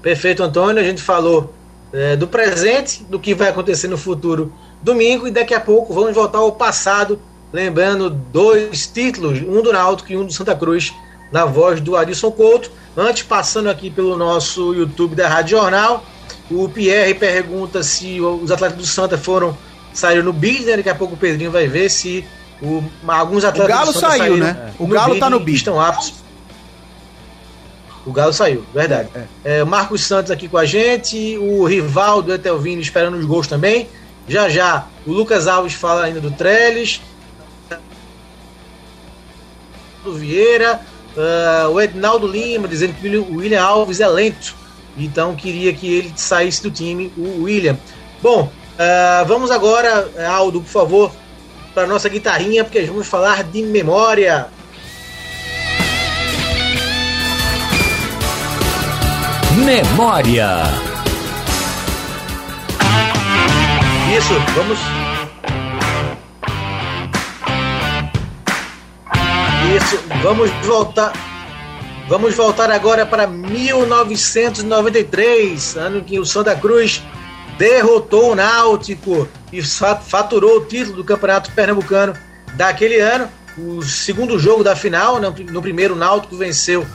Perfeito, Antônio. A gente falou é, do presente, do que vai acontecer no futuro domingo, e daqui a pouco vamos voltar ao passado, lembrando dois títulos, um do Náutico e um do Santa Cruz, na voz do Arisson Couto. Antes, passando aqui pelo nosso YouTube da Rádio Jornal, o Pierre pergunta se os atletas do Santa foram saíram no bid, né? Daqui a pouco o Pedrinho vai ver se o, alguns atletas o Galo do Santa saiu, né? O Galo tá no bid. Estão aptos. O Galo saiu, verdade. É. É, o Marcos Santos aqui com a gente, o Rivaldo Etelvino esperando os gols também. Já já, o Lucas Alves fala ainda do Trellis. Do Vieira, uh, o Ednaldo Lima dizendo que o William Alves é lento então queria que ele saísse do time, o William. Bom, uh, vamos agora, Aldo, por favor, para nossa guitarrinha, porque vamos falar de memória. Memória. Isso, vamos. Isso, vamos voltar Vamos voltar agora para 1993, ano em que o Santa Cruz derrotou o Náutico e faturou o título do Campeonato Pernambucano daquele ano. O segundo jogo da final, no primeiro o Náutico venceu 1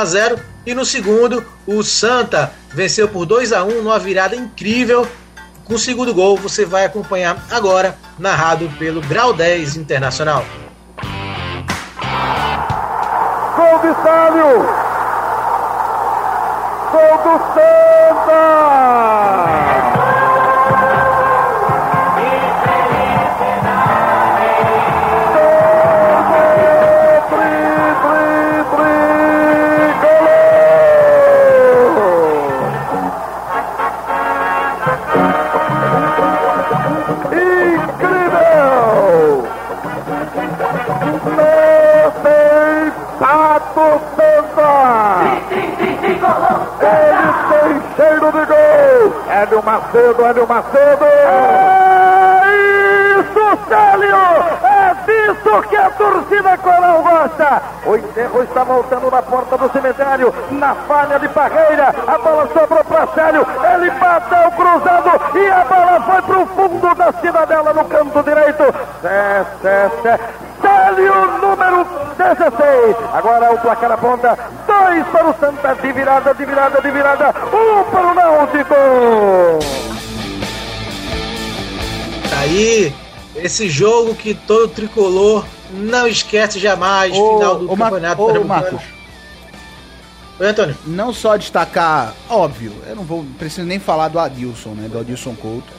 a 0 e no segundo o Santa venceu por 2 a 1 numa virada incrível. Com o segundo gol você vai acompanhar agora, narrado pelo Grau 10 Internacional. Gol do Sálio! Gol do! Macedo, Hélio Macedo. É isso, Célio! É disso que a torcida coral gosta. O enterro está voltando na porta do cemitério, na falha de Parreira. A bola sobrou para Célio. Ele bateu cruzado e a bola foi para o fundo da cidadela no canto direito. Cé, Cé, Cé. Célio, número 16. Agora o placar aponta dois para o Santa, de virada, de virada, de virada, um para o Aí, esse jogo que todo tricolor não esquece jamais Ô, final do ô, campeonato ô. Marcos, Oi, Antônio. não só destacar, óbvio, eu não vou preciso nem falar do Adilson, né? Do Adilson Couto.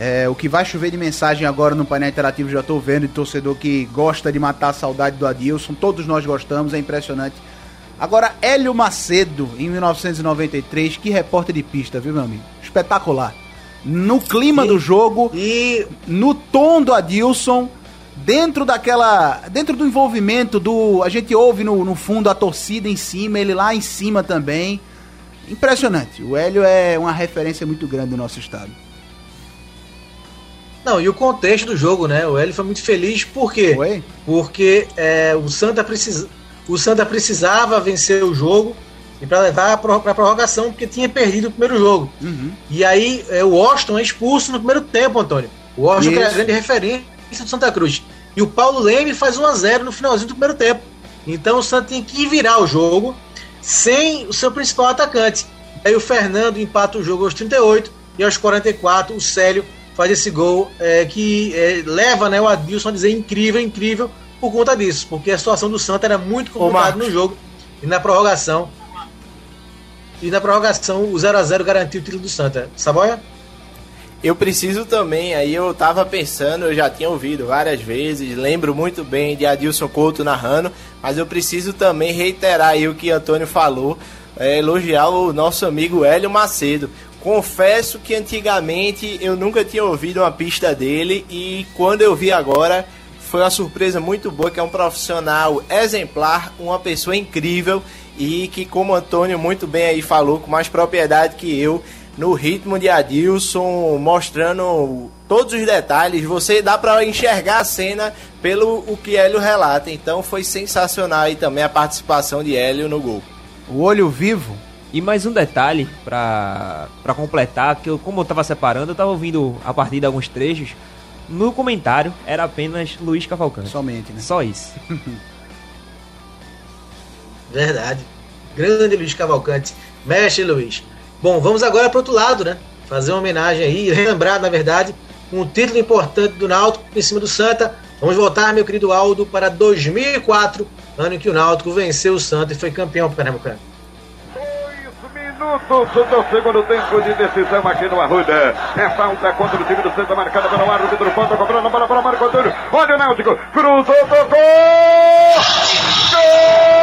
É, o que vai chover de mensagem agora no painel interativo, já tô vendo, de torcedor que gosta de matar a saudade do Adilson. Todos nós gostamos, é impressionante. Agora, Hélio Macedo, em 1993, que repórter de pista, viu, meu amigo? Espetacular. No clima E- do jogo, E no tom do Adilson, dentro daquela. dentro do envolvimento do. A gente ouve no, no fundo a torcida em cima, ele lá em cima também. Impressionante. O Hélio é uma referência muito grande do nosso estado. Não, e o contexto do jogo, né? O Hélio foi muito feliz, por quê? Foi? Porque é, o, Santa precisa, o Santa precisava vencer o jogo e para levar para a prorrogação, porque tinha perdido o primeiro jogo. Uhum. E aí é, o Washington é expulso no primeiro tempo, Antônio. O Washington que é a grande referência do Santa Cruz. E o Paulo Leme faz 1 a 0 no finalzinho do primeiro tempo. Então o Santa tem que virar o jogo sem o seu principal atacante. Aí o Fernando empata o jogo aos 38 e aos 44 o Célio faz esse gol é, que é, leva né, o Adilson a dizer incrível, incrível por conta disso, porque a situação do Santa era muito complicada no jogo e na prorrogação. E na prorrogação o 0 a 0 garantiu o título do Santa. Saboia? Eu preciso também, aí eu tava pensando, eu já tinha ouvido várias vezes, lembro muito bem de Adilson Couto narrando, mas eu preciso também reiterar aí o que Antônio falou, é, elogiar o nosso amigo Hélio Macedo. Confesso que antigamente eu nunca tinha ouvido uma pista dele e quando eu vi agora foi uma surpresa muito boa, que é um profissional exemplar, uma pessoa incrível e que, como o Antônio muito bem aí falou, com mais propriedade que eu, no ritmo de Adilson, mostrando todos os detalhes, você dá para enxergar a cena pelo o que Hélio relata. Então foi sensacional aí também a participação de Hélio no gol. O olho vivo. E mais um detalhe pra, pra completar, que eu, como eu tava separando, eu tava ouvindo a partir de alguns trechos. No comentário era apenas Luiz Cavalcante. Somente, né? Só isso. Verdade. Grande Luiz Cavalcante. Mexe, Luiz. Bom, vamos agora para outro lado, né? Fazer uma homenagem aí, relembrar, na verdade, um título importante do Náutico em cima do Santa. Vamos voltar, meu querido Aldo, para 2004, ano em que o Náutico venceu o Santa e foi campeão pernambucano. Minutos do segundo tempo de decisão aqui no Arruda. É falta contra o time do Santa, marcada pelo árbitro Ponta, cobrando a bola para Marco Antônio. Olha o Náutico, cruzou, tocou! Gol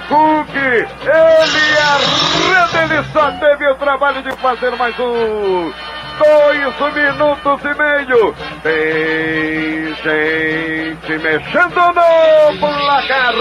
Cook. Ele arreda, ele só teve o trabalho de fazer mais um. Dois minutos e meio. Tem gente mexendo no placar.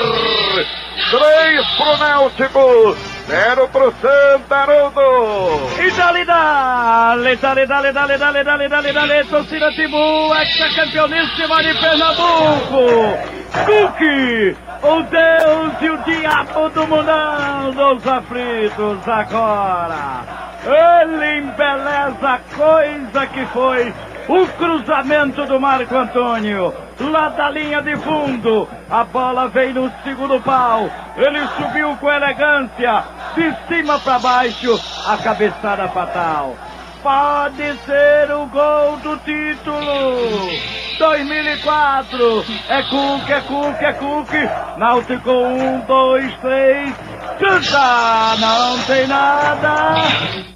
Três pro Náutico. Zero pro Santa Haroldo. E dali, dali, dali, dali, dali, dali, dali, dali, dali, torcida Tibu, ex-campeoníssima de Pernambuco. Cook, o Deus e o diabo do mundão dos aflitos agora. Ele embeleza a coisa que foi o cruzamento do Marco Antônio. Lá da linha de fundo, a bola veio no segundo pau. Ele subiu com elegância, de cima para baixo, a cabeçada fatal. Pode ser o gol do título. 2004. É Cook, é Cook, é Cook. Náutico 1, 2, 3. Canta! Não tem nada.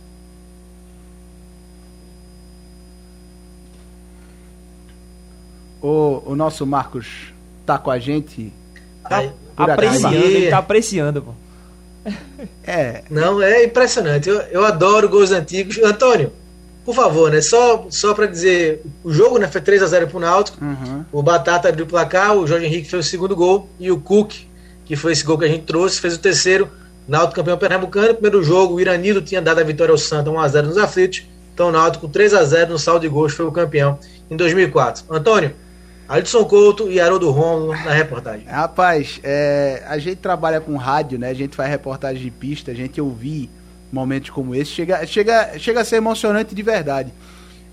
O, o nosso Marcos tá com a gente. Por acaso. apreciando, ele tá apreciando, pô. É, Não, é impressionante. Eu, eu adoro gols antigos. Antônio, por favor, né? Só, só para dizer, o jogo né, foi 3 a 0 pro Náutico. uhum. O Batata abriu o placar, o Jorge Henrique fez o segundo gol e o Cook, que foi esse gol que a gente trouxe, fez o terceiro. Náutico campeão pernambucano. Primeiro jogo, o Iranilo tinha dado a vitória ao Santa 1 a 0 nos aflitos. Então o Náutico 3 a 0 no saldo de gols foi o campeão em 2004. Antônio, Alisson Couto e Haroldo Romulo na reportagem. Rapaz, é, a gente trabalha com rádio, né? A gente faz reportagem de pista, a gente ouvir momentos como esse chega, chega, chega a ser emocionante de verdade.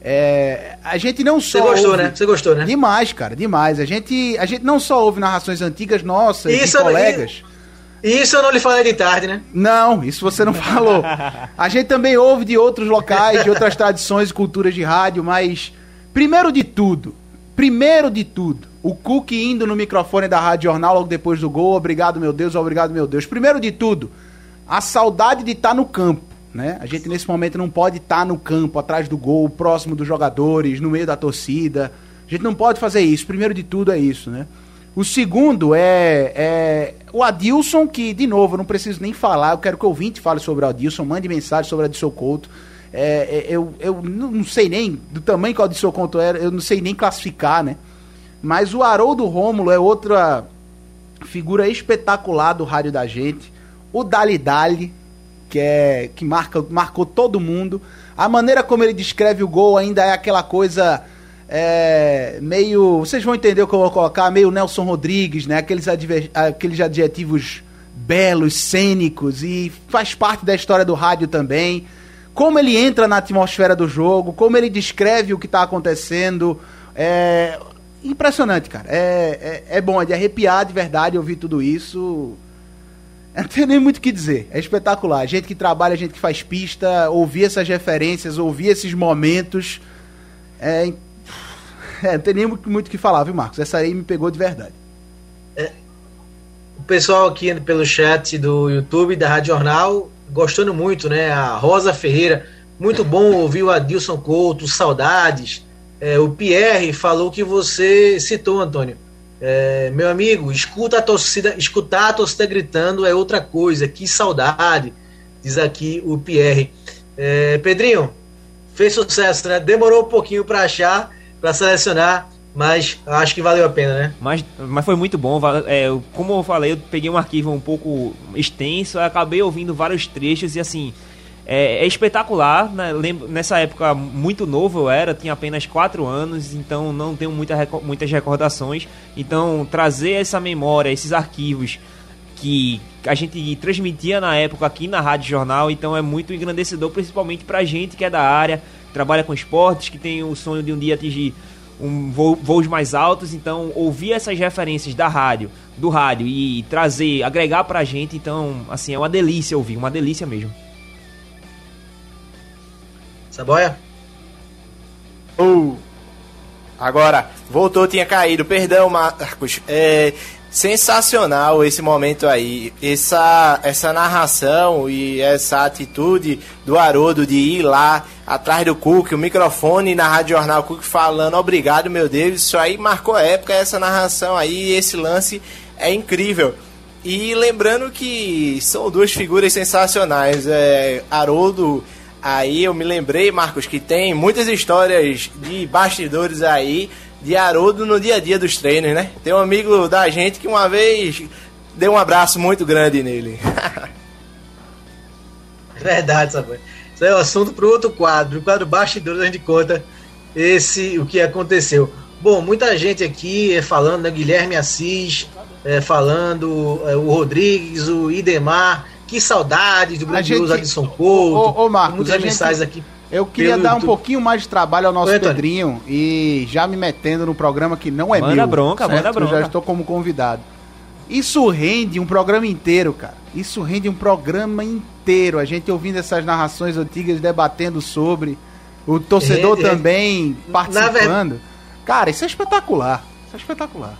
É, a gente não só. Você gostou, ouve... né? Você gostou, né? Demais, cara, demais. A gente, a gente não só ouve narrações antigas nossas, Isso não- colegas. Isso eu não lhe falei de tarde, né? Não, isso você não falou. A gente também ouve de outros locais, de outras tradições e culturas de rádio, mas primeiro de tudo, primeiro de tudo, o Cook indo no microfone da Rádio Jornal logo depois do gol, obrigado meu Deus, obrigado meu Deus. Primeiro de tudo, a saudade de estar no campo, né? A gente nesse momento não pode estar no campo, atrás do gol, próximo dos jogadores, no meio da torcida. A gente não pode fazer isso. Primeiro de tudo é isso, né? O segundo é, é o Adilson, que, de novo, eu não preciso nem falar, eu quero que o ouvinte fale sobre o Adilson, mande mensagem sobre o Adilson Couto. É, é, eu, eu não sei nem do tamanho que o Adilson Couto era, eu não sei nem classificar, né? Mas o Haroldo Rômulo é outra figura espetacular do rádio da gente. O Dali Dali, que é que marca, marcou todo mundo. A maneira como ele descreve o gol ainda é aquela coisa é, meio. Vocês vão entender o que eu vou colocar, meio Nelson Rodrigues, né? Aqueles, adver- aqueles adjetivos belos, cênicos, e faz parte da história do rádio também. Como ele entra na atmosfera do jogo, como ele descreve o que está acontecendo. É impressionante, cara. É, é, é bom, é de arrepiar de verdade ouvir tudo isso. Não tem nem muito o que dizer. É espetacular. Gente que trabalha, gente que faz pista, ouvir essas referências, ouvir esses momentos. É, é, não tem nem muito o que falar, viu, Marcos? Essa aí me pegou de verdade. O pessoal aqui pelo chat do YouTube, da Rádio Jornal, gostando muito, né? A Rosa Ferreira, muito bom ouvir o Adilson Couto, saudades. É, o Pierre falou que você citou, Antônio. É, meu amigo, escuta a torcida, escutar a torcida gritando é outra coisa. Que saudade, diz aqui o Pierre. É, Pedrinho, fez sucesso, né? Demorou um pouquinho para achar, para selecionar, mas acho que valeu a pena, né? Mas, mas foi muito bom. é, como eu falei, eu peguei um arquivo um pouco extenso, acabei ouvindo vários trechos e assim. É, é espetacular, né? Lembro- nessa época muito novo eu era, tinha apenas 4 anos, então não tenho muita, muitas recordações. Então trazer essa memória, esses arquivos que a gente transmitia na época aqui na Rádio Jornal, então é muito engrandecedor, principalmente pra gente que é da área, trabalha com esportes, que tem o sonho de um dia atingir um voo- voos mais altos, então ouvir essas referências da rádio, do rádio e trazer, agregar pra gente, então, assim, é uma delícia ouvir, uma delícia mesmo. Saboia? Uh. Agora, voltou, tinha caído. Perdão, Marcos. É sensacional esse momento aí. Essa, essa narração e essa atitude do Haroldo de ir lá atrás do Cook, o microfone na Rádio Jornal Cook falando obrigado, meu Deus. Isso aí marcou a época, essa narração aí, esse lance é incrível. E lembrando que são duas figuras sensacionais. É, Haroldo Aí eu me lembrei, Marcos, que tem muitas histórias de bastidores aí de Haroldo no dia a dia dos treinos, né? Tem um amigo da gente que uma vez deu um abraço muito grande nele. Verdade, Saboia. Isso é um assunto para outro quadro. O quadro Bastidores a gente conta esse, o que aconteceu. Bom, muita gente aqui é falando, né? Guilherme Assis é, falando, é, o Rodrigues, o Idemar. Que saudades do grandioso gente- Adson Couto. Ô, ô, Marcos, muitas a gente- mensagens aqui. Eu queria Pelo dar um YouTube. pouquinho mais de trabalho ao nosso Oi. Pedrinho e já me metendo no programa que não é Manda meu. bronca, certo? manda Eu bronca. já estou como convidado. Isso rende um programa inteiro, cara. Isso rende um programa inteiro. A gente ouvindo essas narrações antigas, debatendo sobre. O torcedor Rende, rende. também Na participando. Cara, isso é espetacular. Isso é espetacular.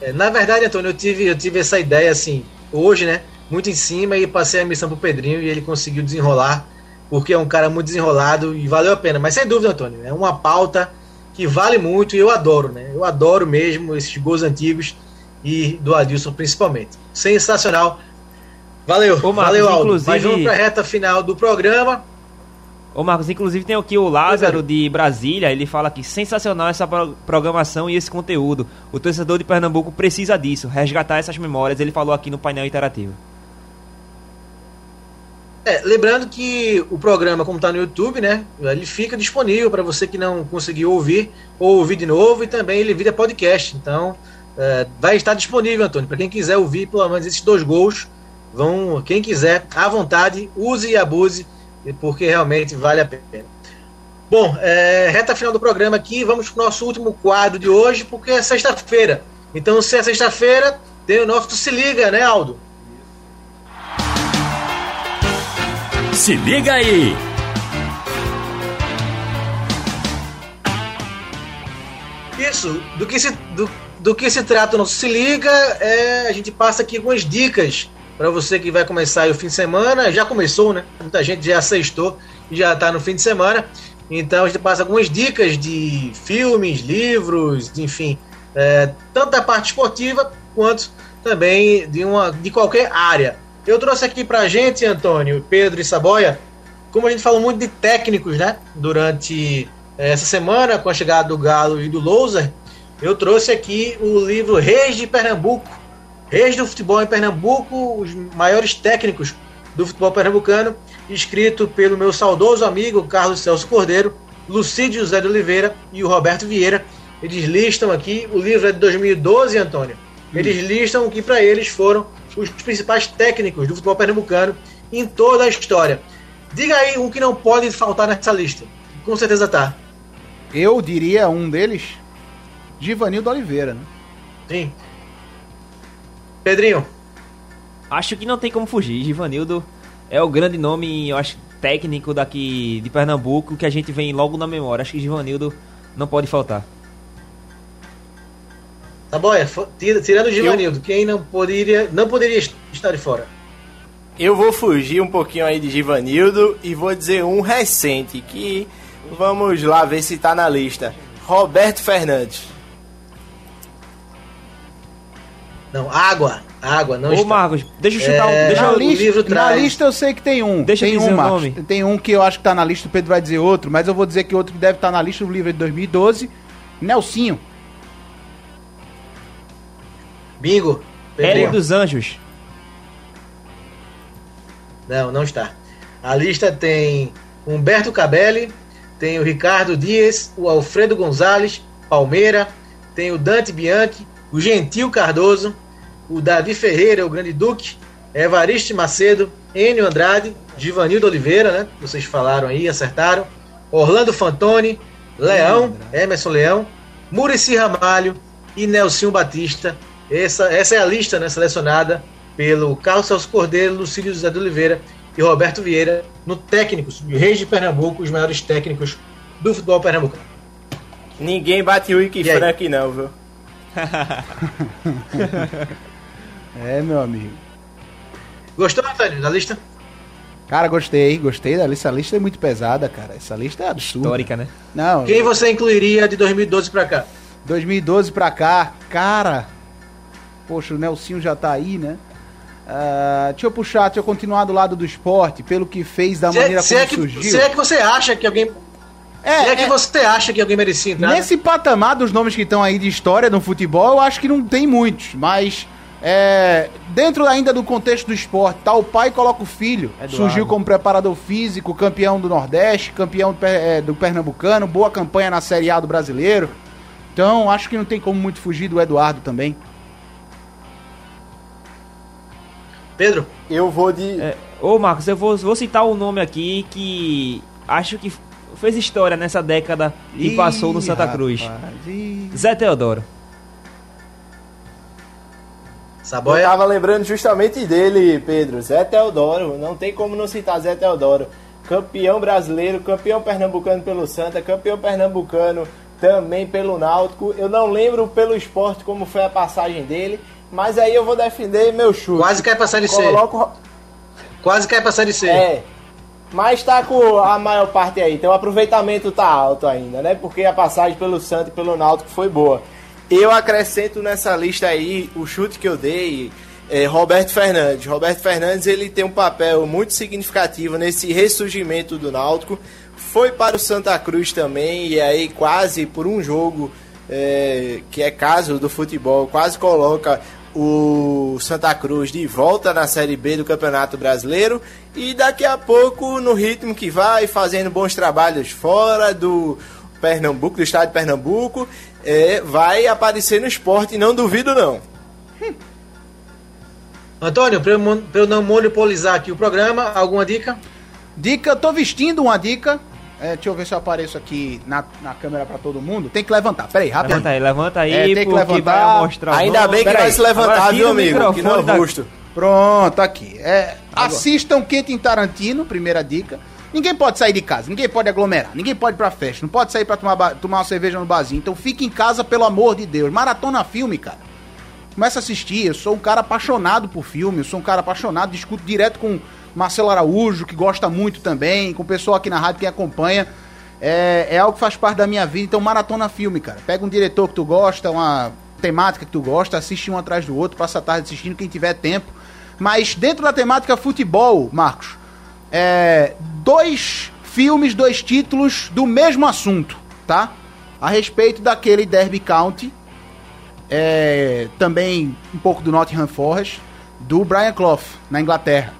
É, na verdade, Antônio, eu tive, eu tive essa ideia assim, hoje, né? Muito em cima e passei a missão pro Pedrinho e ele conseguiu desenrolar, porque é um cara muito desenrolado e valeu a pena. Mas sem dúvida, Antônio, é uma pauta que vale muito e eu adoro, né? Eu adoro mesmo esses gols antigos e do Adilson principalmente. Sensacional. Valeu, Ô, Marcos, valeu, Aldo. inclusive- Mas vamos pra reta final do programa. Ô Marcos, inclusive tem aqui o Lázaro de Brasília, ele fala que sensacional essa pro- programação e esse conteúdo. O torcedor de Pernambuco precisa disso, resgatar essas memórias, ele falou aqui no painel interativo. É, lembrando que o programa, como está no YouTube, né, ele fica disponível para você que não conseguiu ouvir, ou ouvir de novo, e também ele vira podcast. Então, é, vai estar disponível, Antônio, para quem quiser ouvir pelo menos esses dois gols. Vão, quem quiser, à vontade, use e abuse, porque realmente vale a pena. Bom, é, reta final do programa aqui, vamos para o nosso último quadro de hoje, porque é sexta-feira. Então, se é sexta-feira, tem o nosso Se Liga, né, Aldo? Se liga aí! Isso, do que se, do, do que se trata o nosso Se Liga, é, a gente passa aqui algumas dicas para você que vai começar o fim de semana. Já começou, né? Muita gente já sextou e já está no fim de semana. Então a gente passa algumas dicas de filmes, livros, enfim, é, tanto da parte esportiva quanto também de, uma, de qualquer área. Eu trouxe aqui pra gente, Antônio, Pedro e Saboia, como a gente falou muito de técnicos, né? Durante eh, essa semana, com a chegada do Galo e do Louser, eu trouxe aqui o livro Reis de Pernambuco, Reis do Futebol em Pernambuco, os maiores técnicos do futebol pernambucano, escrito pelo meu saudoso amigo Carlos Celso Cordeiro, Lucídio José de Oliveira e o Roberto Vieira. Eles listam aqui, o livro é de 2012, Antônio. Eles listam o que para eles foram os principais técnicos do futebol pernambucano em toda a história. Diga aí um que não pode faltar nessa lista. Com certeza tá. Eu diria um deles, Givanildo Oliveira, né? Sim. Pedrinho. Acho que não tem como fugir. Givanildo é o grande nome, eu acho, técnico daqui de Pernambuco que a gente vem logo na memória. Acho que Givanildo não pode faltar. Tá bom, é, tirando o Givanildo, eu... quem não poderia, não poderia estar de fora? Eu vou fugir um pouquinho aí de Givanildo e vou dizer um recente que vamos lá ver se tá na lista. Roberto Fernandes. Não, água. Água, não Ô, está. Marcos, deixa eu chutar É, um. Deixa na, eu, lista, livro na traz. lista eu sei que tem um. Deixa eu tem dizer um, o Marcos. nome. Tem um que eu acho que tá na lista, o Pedro vai dizer outro, mas eu vou dizer que outro que deve estar na lista do livro é de 2012, Nelsinho. Bingo. Pedrinho. dos Anjos. Não, não está. A lista tem Humberto Cabelli, tem o Ricardo Dias, o Alfredo Gonzalez, Palmeira, tem o Dante Bianchi, o Gentil Cardoso, o Davi Ferreira, o Grande Duque, Evariste Macedo, Enio Andrade, Givanildo Oliveira, né? Vocês falaram aí, acertaram. Orlando Fantoni, Leão, Emerson Leão, Murici Ramalho e Nelsinho Batista. Essa, essa é a lista né, selecionada pelo Carlos Celso Cordeiro, Lucílio José de Oliveira e Roberto Vieira no Técnicos, Reis de Pernambuco, os maiores técnicos do futebol pernambucano. Ninguém bate o Wiki aí? Frank não, viu? É, meu amigo. Gostou, Antônio, da lista? Cara, gostei, gostei da lista. Essa lista é muito pesada, cara. Essa lista é absurda. Histórica, né? Não, Quem você incluiria de 2012 para cá? 2012 pra cá, cara. Poxa, o Nelsinho já tá aí, né? Ah, deixa eu puxar, deixa eu continuar do lado do esporte, pelo que fez, da Se é, maneira se como é que, surgiu. se é que você acha que alguém. É, se é que é- você acha que alguém merecia entrar. né? Nesse patamar dos nomes que estão aí de história no futebol, eu acho que não tem muitos, mas é, dentro ainda do contexto do esporte, tá o pai coloca o filho, Eduardo. surgiu como preparador físico, campeão do Nordeste, campeão do, é, do Pernambucano, boa campanha na Série A do Brasileiro. Então, acho que não tem como muito fugir do Eduardo também. Pedro, Eu vou de. É, ô Marcos, eu vou, vou citar um nome aqui que acho que fez história nessa década e Ih, passou no Santa Cruz. rapaz, ih. Zé Teodoro. Eu Saboia. tava lembrando justamente dele, Pedro. Zé Teodoro. Não tem como não citar Zé Teodoro. Campeão brasileiro, campeão pernambucano pelo Santa, campeão pernambucano também pelo Náutico. Eu não lembro pelo esporte como foi a passagem dele, mas aí eu vou defender meu chute. Quase cai pra Série C. Coloco Quase cai pra Série C. É. Mas tá com a maior parte aí. Então o aproveitamento tá alto ainda, né? Porque a passagem pelo Santos e pelo Náutico foi boa. Eu acrescento nessa lista aí o chute que eu dei. é, Roberto Fernandes. Roberto Fernandes ele tem um papel muito significativo nesse ressurgimento do Náutico. Foi para o Santa Cruz também e aí quase por um jogo é, que é caso do futebol, quase coloca o Santa Cruz de volta na Série B do Campeonato Brasileiro e daqui a pouco, no ritmo que vai, fazendo bons trabalhos fora do Pernambuco, do estado de Pernambuco, é, vai aparecer no esporte, não duvido não. Antônio, para eu, eu não monopolizar aqui o programa, alguma dica? Dica, eu tô vestindo uma dica. É, deixa eu ver se eu apareço aqui na, na câmera pra todo mundo. Tem que levantar. Peraí, rápido. Levanta aí, levanta aí, É, tem que porque levantar. vai mostrar o Ainda bem que Peraí, vai se levantar, viu, amigo? Que não é rosto. Pronto, aqui. É, assistam Quentin Tarantino, primeira dica. Ninguém pode sair de casa, ninguém pode aglomerar, ninguém pode ir pra festa, não pode sair pra tomar, tomar uma cerveja no barzinho. Então fique em casa, pelo amor de Deus. Maratona filme, cara. Começa a assistir. Eu sou um cara apaixonado por filme, eu sou um cara apaixonado, discuto direto com Marcelo Araújo, que gosta muito também, com o pessoal aqui na rádio que acompanha. É, é algo que faz parte da minha vida. Então, maratona filme, cara. Pega um diretor que tu gosta, uma temática que tu gosta, assiste um atrás do outro, passa a tarde assistindo quem tiver tempo. Mas dentro da temática futebol, Marcos, é, dois filmes, dois títulos do mesmo assunto, tá? A respeito daquele Derby County, é, também um pouco do Nottingham Forest, do Brian Clough, na Inglaterra,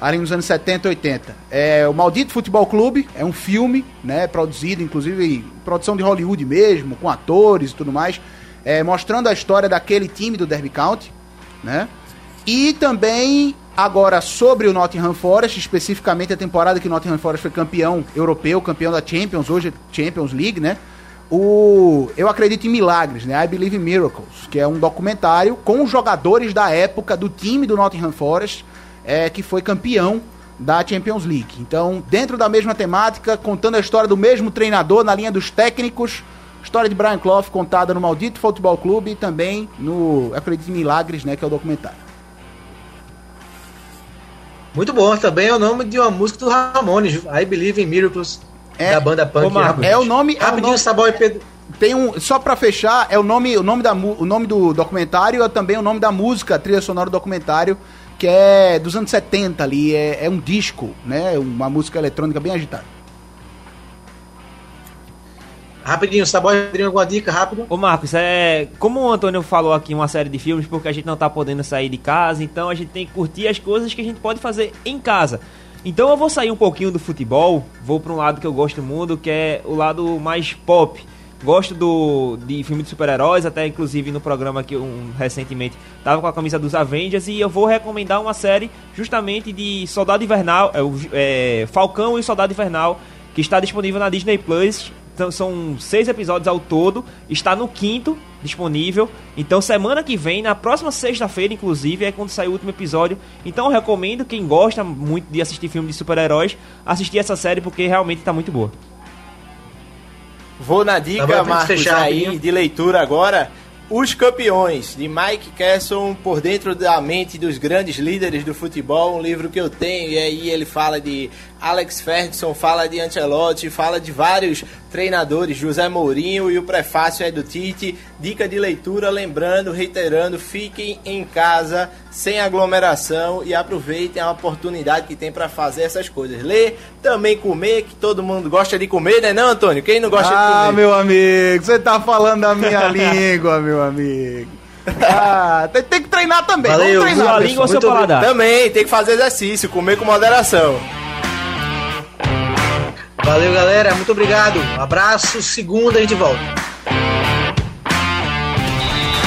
ali nos anos 70 e 80. É o Maldito Futebol Clube, é um filme, né, produzido, inclusive, produção de Hollywood mesmo, com atores e tudo mais, é, mostrando a história daquele time do Derby County, né? E também, agora, sobre o Nottingham Forest, especificamente a temporada que o Nottingham Forest foi campeão europeu, campeão da Champions, hoje é Champions League, né? O Eu Acredito em Milagres, né? I Believe in Miracles, que é um documentário com jogadores da época do time do Nottingham Forest, é, que foi campeão da Champions League. Então, dentro da mesma temática, contando a história do mesmo treinador na linha dos técnicos, história de Brian Clough contada no Maldito Futebol Clube e também no Acredito em Milagres, né? Que é o documentário. Muito bom, também é o nome de uma música do Ramones, I Believe in Miracles, É, da banda punk. ô, Marcos, Ramones. é o nome- é o Rapidinho, nome- Sabão e Pedro. Tem um, só pra fechar, é o nome, o nome da o nome do documentário é também o nome da música, a trilha sonora do documentário, que é dos anos 70 ali, é, é um disco, né? Uma música eletrônica bem agitada. Rapidinho, e Pedrinho, alguma dica rápido? Ô Marcos, é, como o Antônio falou aqui uma série de filmes, porque a gente não tá podendo sair de casa, então a gente tem que curtir as coisas que a gente pode fazer em casa. Então eu vou sair um pouquinho do futebol, vou para um lado que eu gosto muito, que é o lado mais pop. Gosto do, de filme de super-heróis, até inclusive no programa que um, recentemente tava com a camisa dos Avengers e eu vou recomendar uma série justamente de Soldado Invernal, é, é, Falcão e Soldado Invernal, que está disponível na Disney Plus. Então, são seis episódios ao todo, está no quinto disponível. Então semana que vem, na próxima sexta-feira, inclusive, é quando sai o último episódio. Então recomendo quem gosta muito de assistir filme de super-heróis, assistir essa série porque realmente está muito boa. Vou na Tá dica, bom, pra gente Marcos, aí de leitura agora. Os Campeões, de Mike Casson, por dentro da mente dos grandes líderes do futebol, um livro que eu tenho, e aí ele fala de Alex Ferguson, fala de Ancelotti, fala de vários treinadores, José Mourinho, e o prefácio é do Tite. Dica de leitura, lembrando, reiterando, fiquem em casa, sem aglomeração, e aproveitem a oportunidade que tem para fazer essas coisas. Ler, também comer, que todo mundo gosta de comer, né não, Antônio? Quem não gosta de Ah, comer? meu amigo, você tá falando da minha língua, meu amigo. Ah, tem, tem que treinar também. Valeu, Vamos treinar, língua ou pessoal. seu paladar? Também, tem que fazer exercício, comer com moderação. Valeu, galera. Muito obrigado. Um abraço. Segunda a gente volta.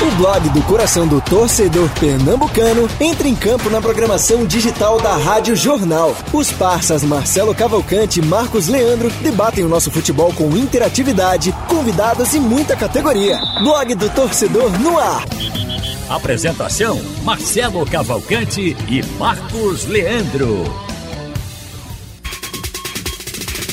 O blog do coração do torcedor pernambucano entra em campo na programação digital da Rádio Jornal. Os parças Marcelo Cavalcante e Marcos Leandro debatem o nosso futebol com interatividade, convidados e muita categoria. Blog do torcedor no ar. Apresentação: Marcelo Cavalcante e Marcos Leandro.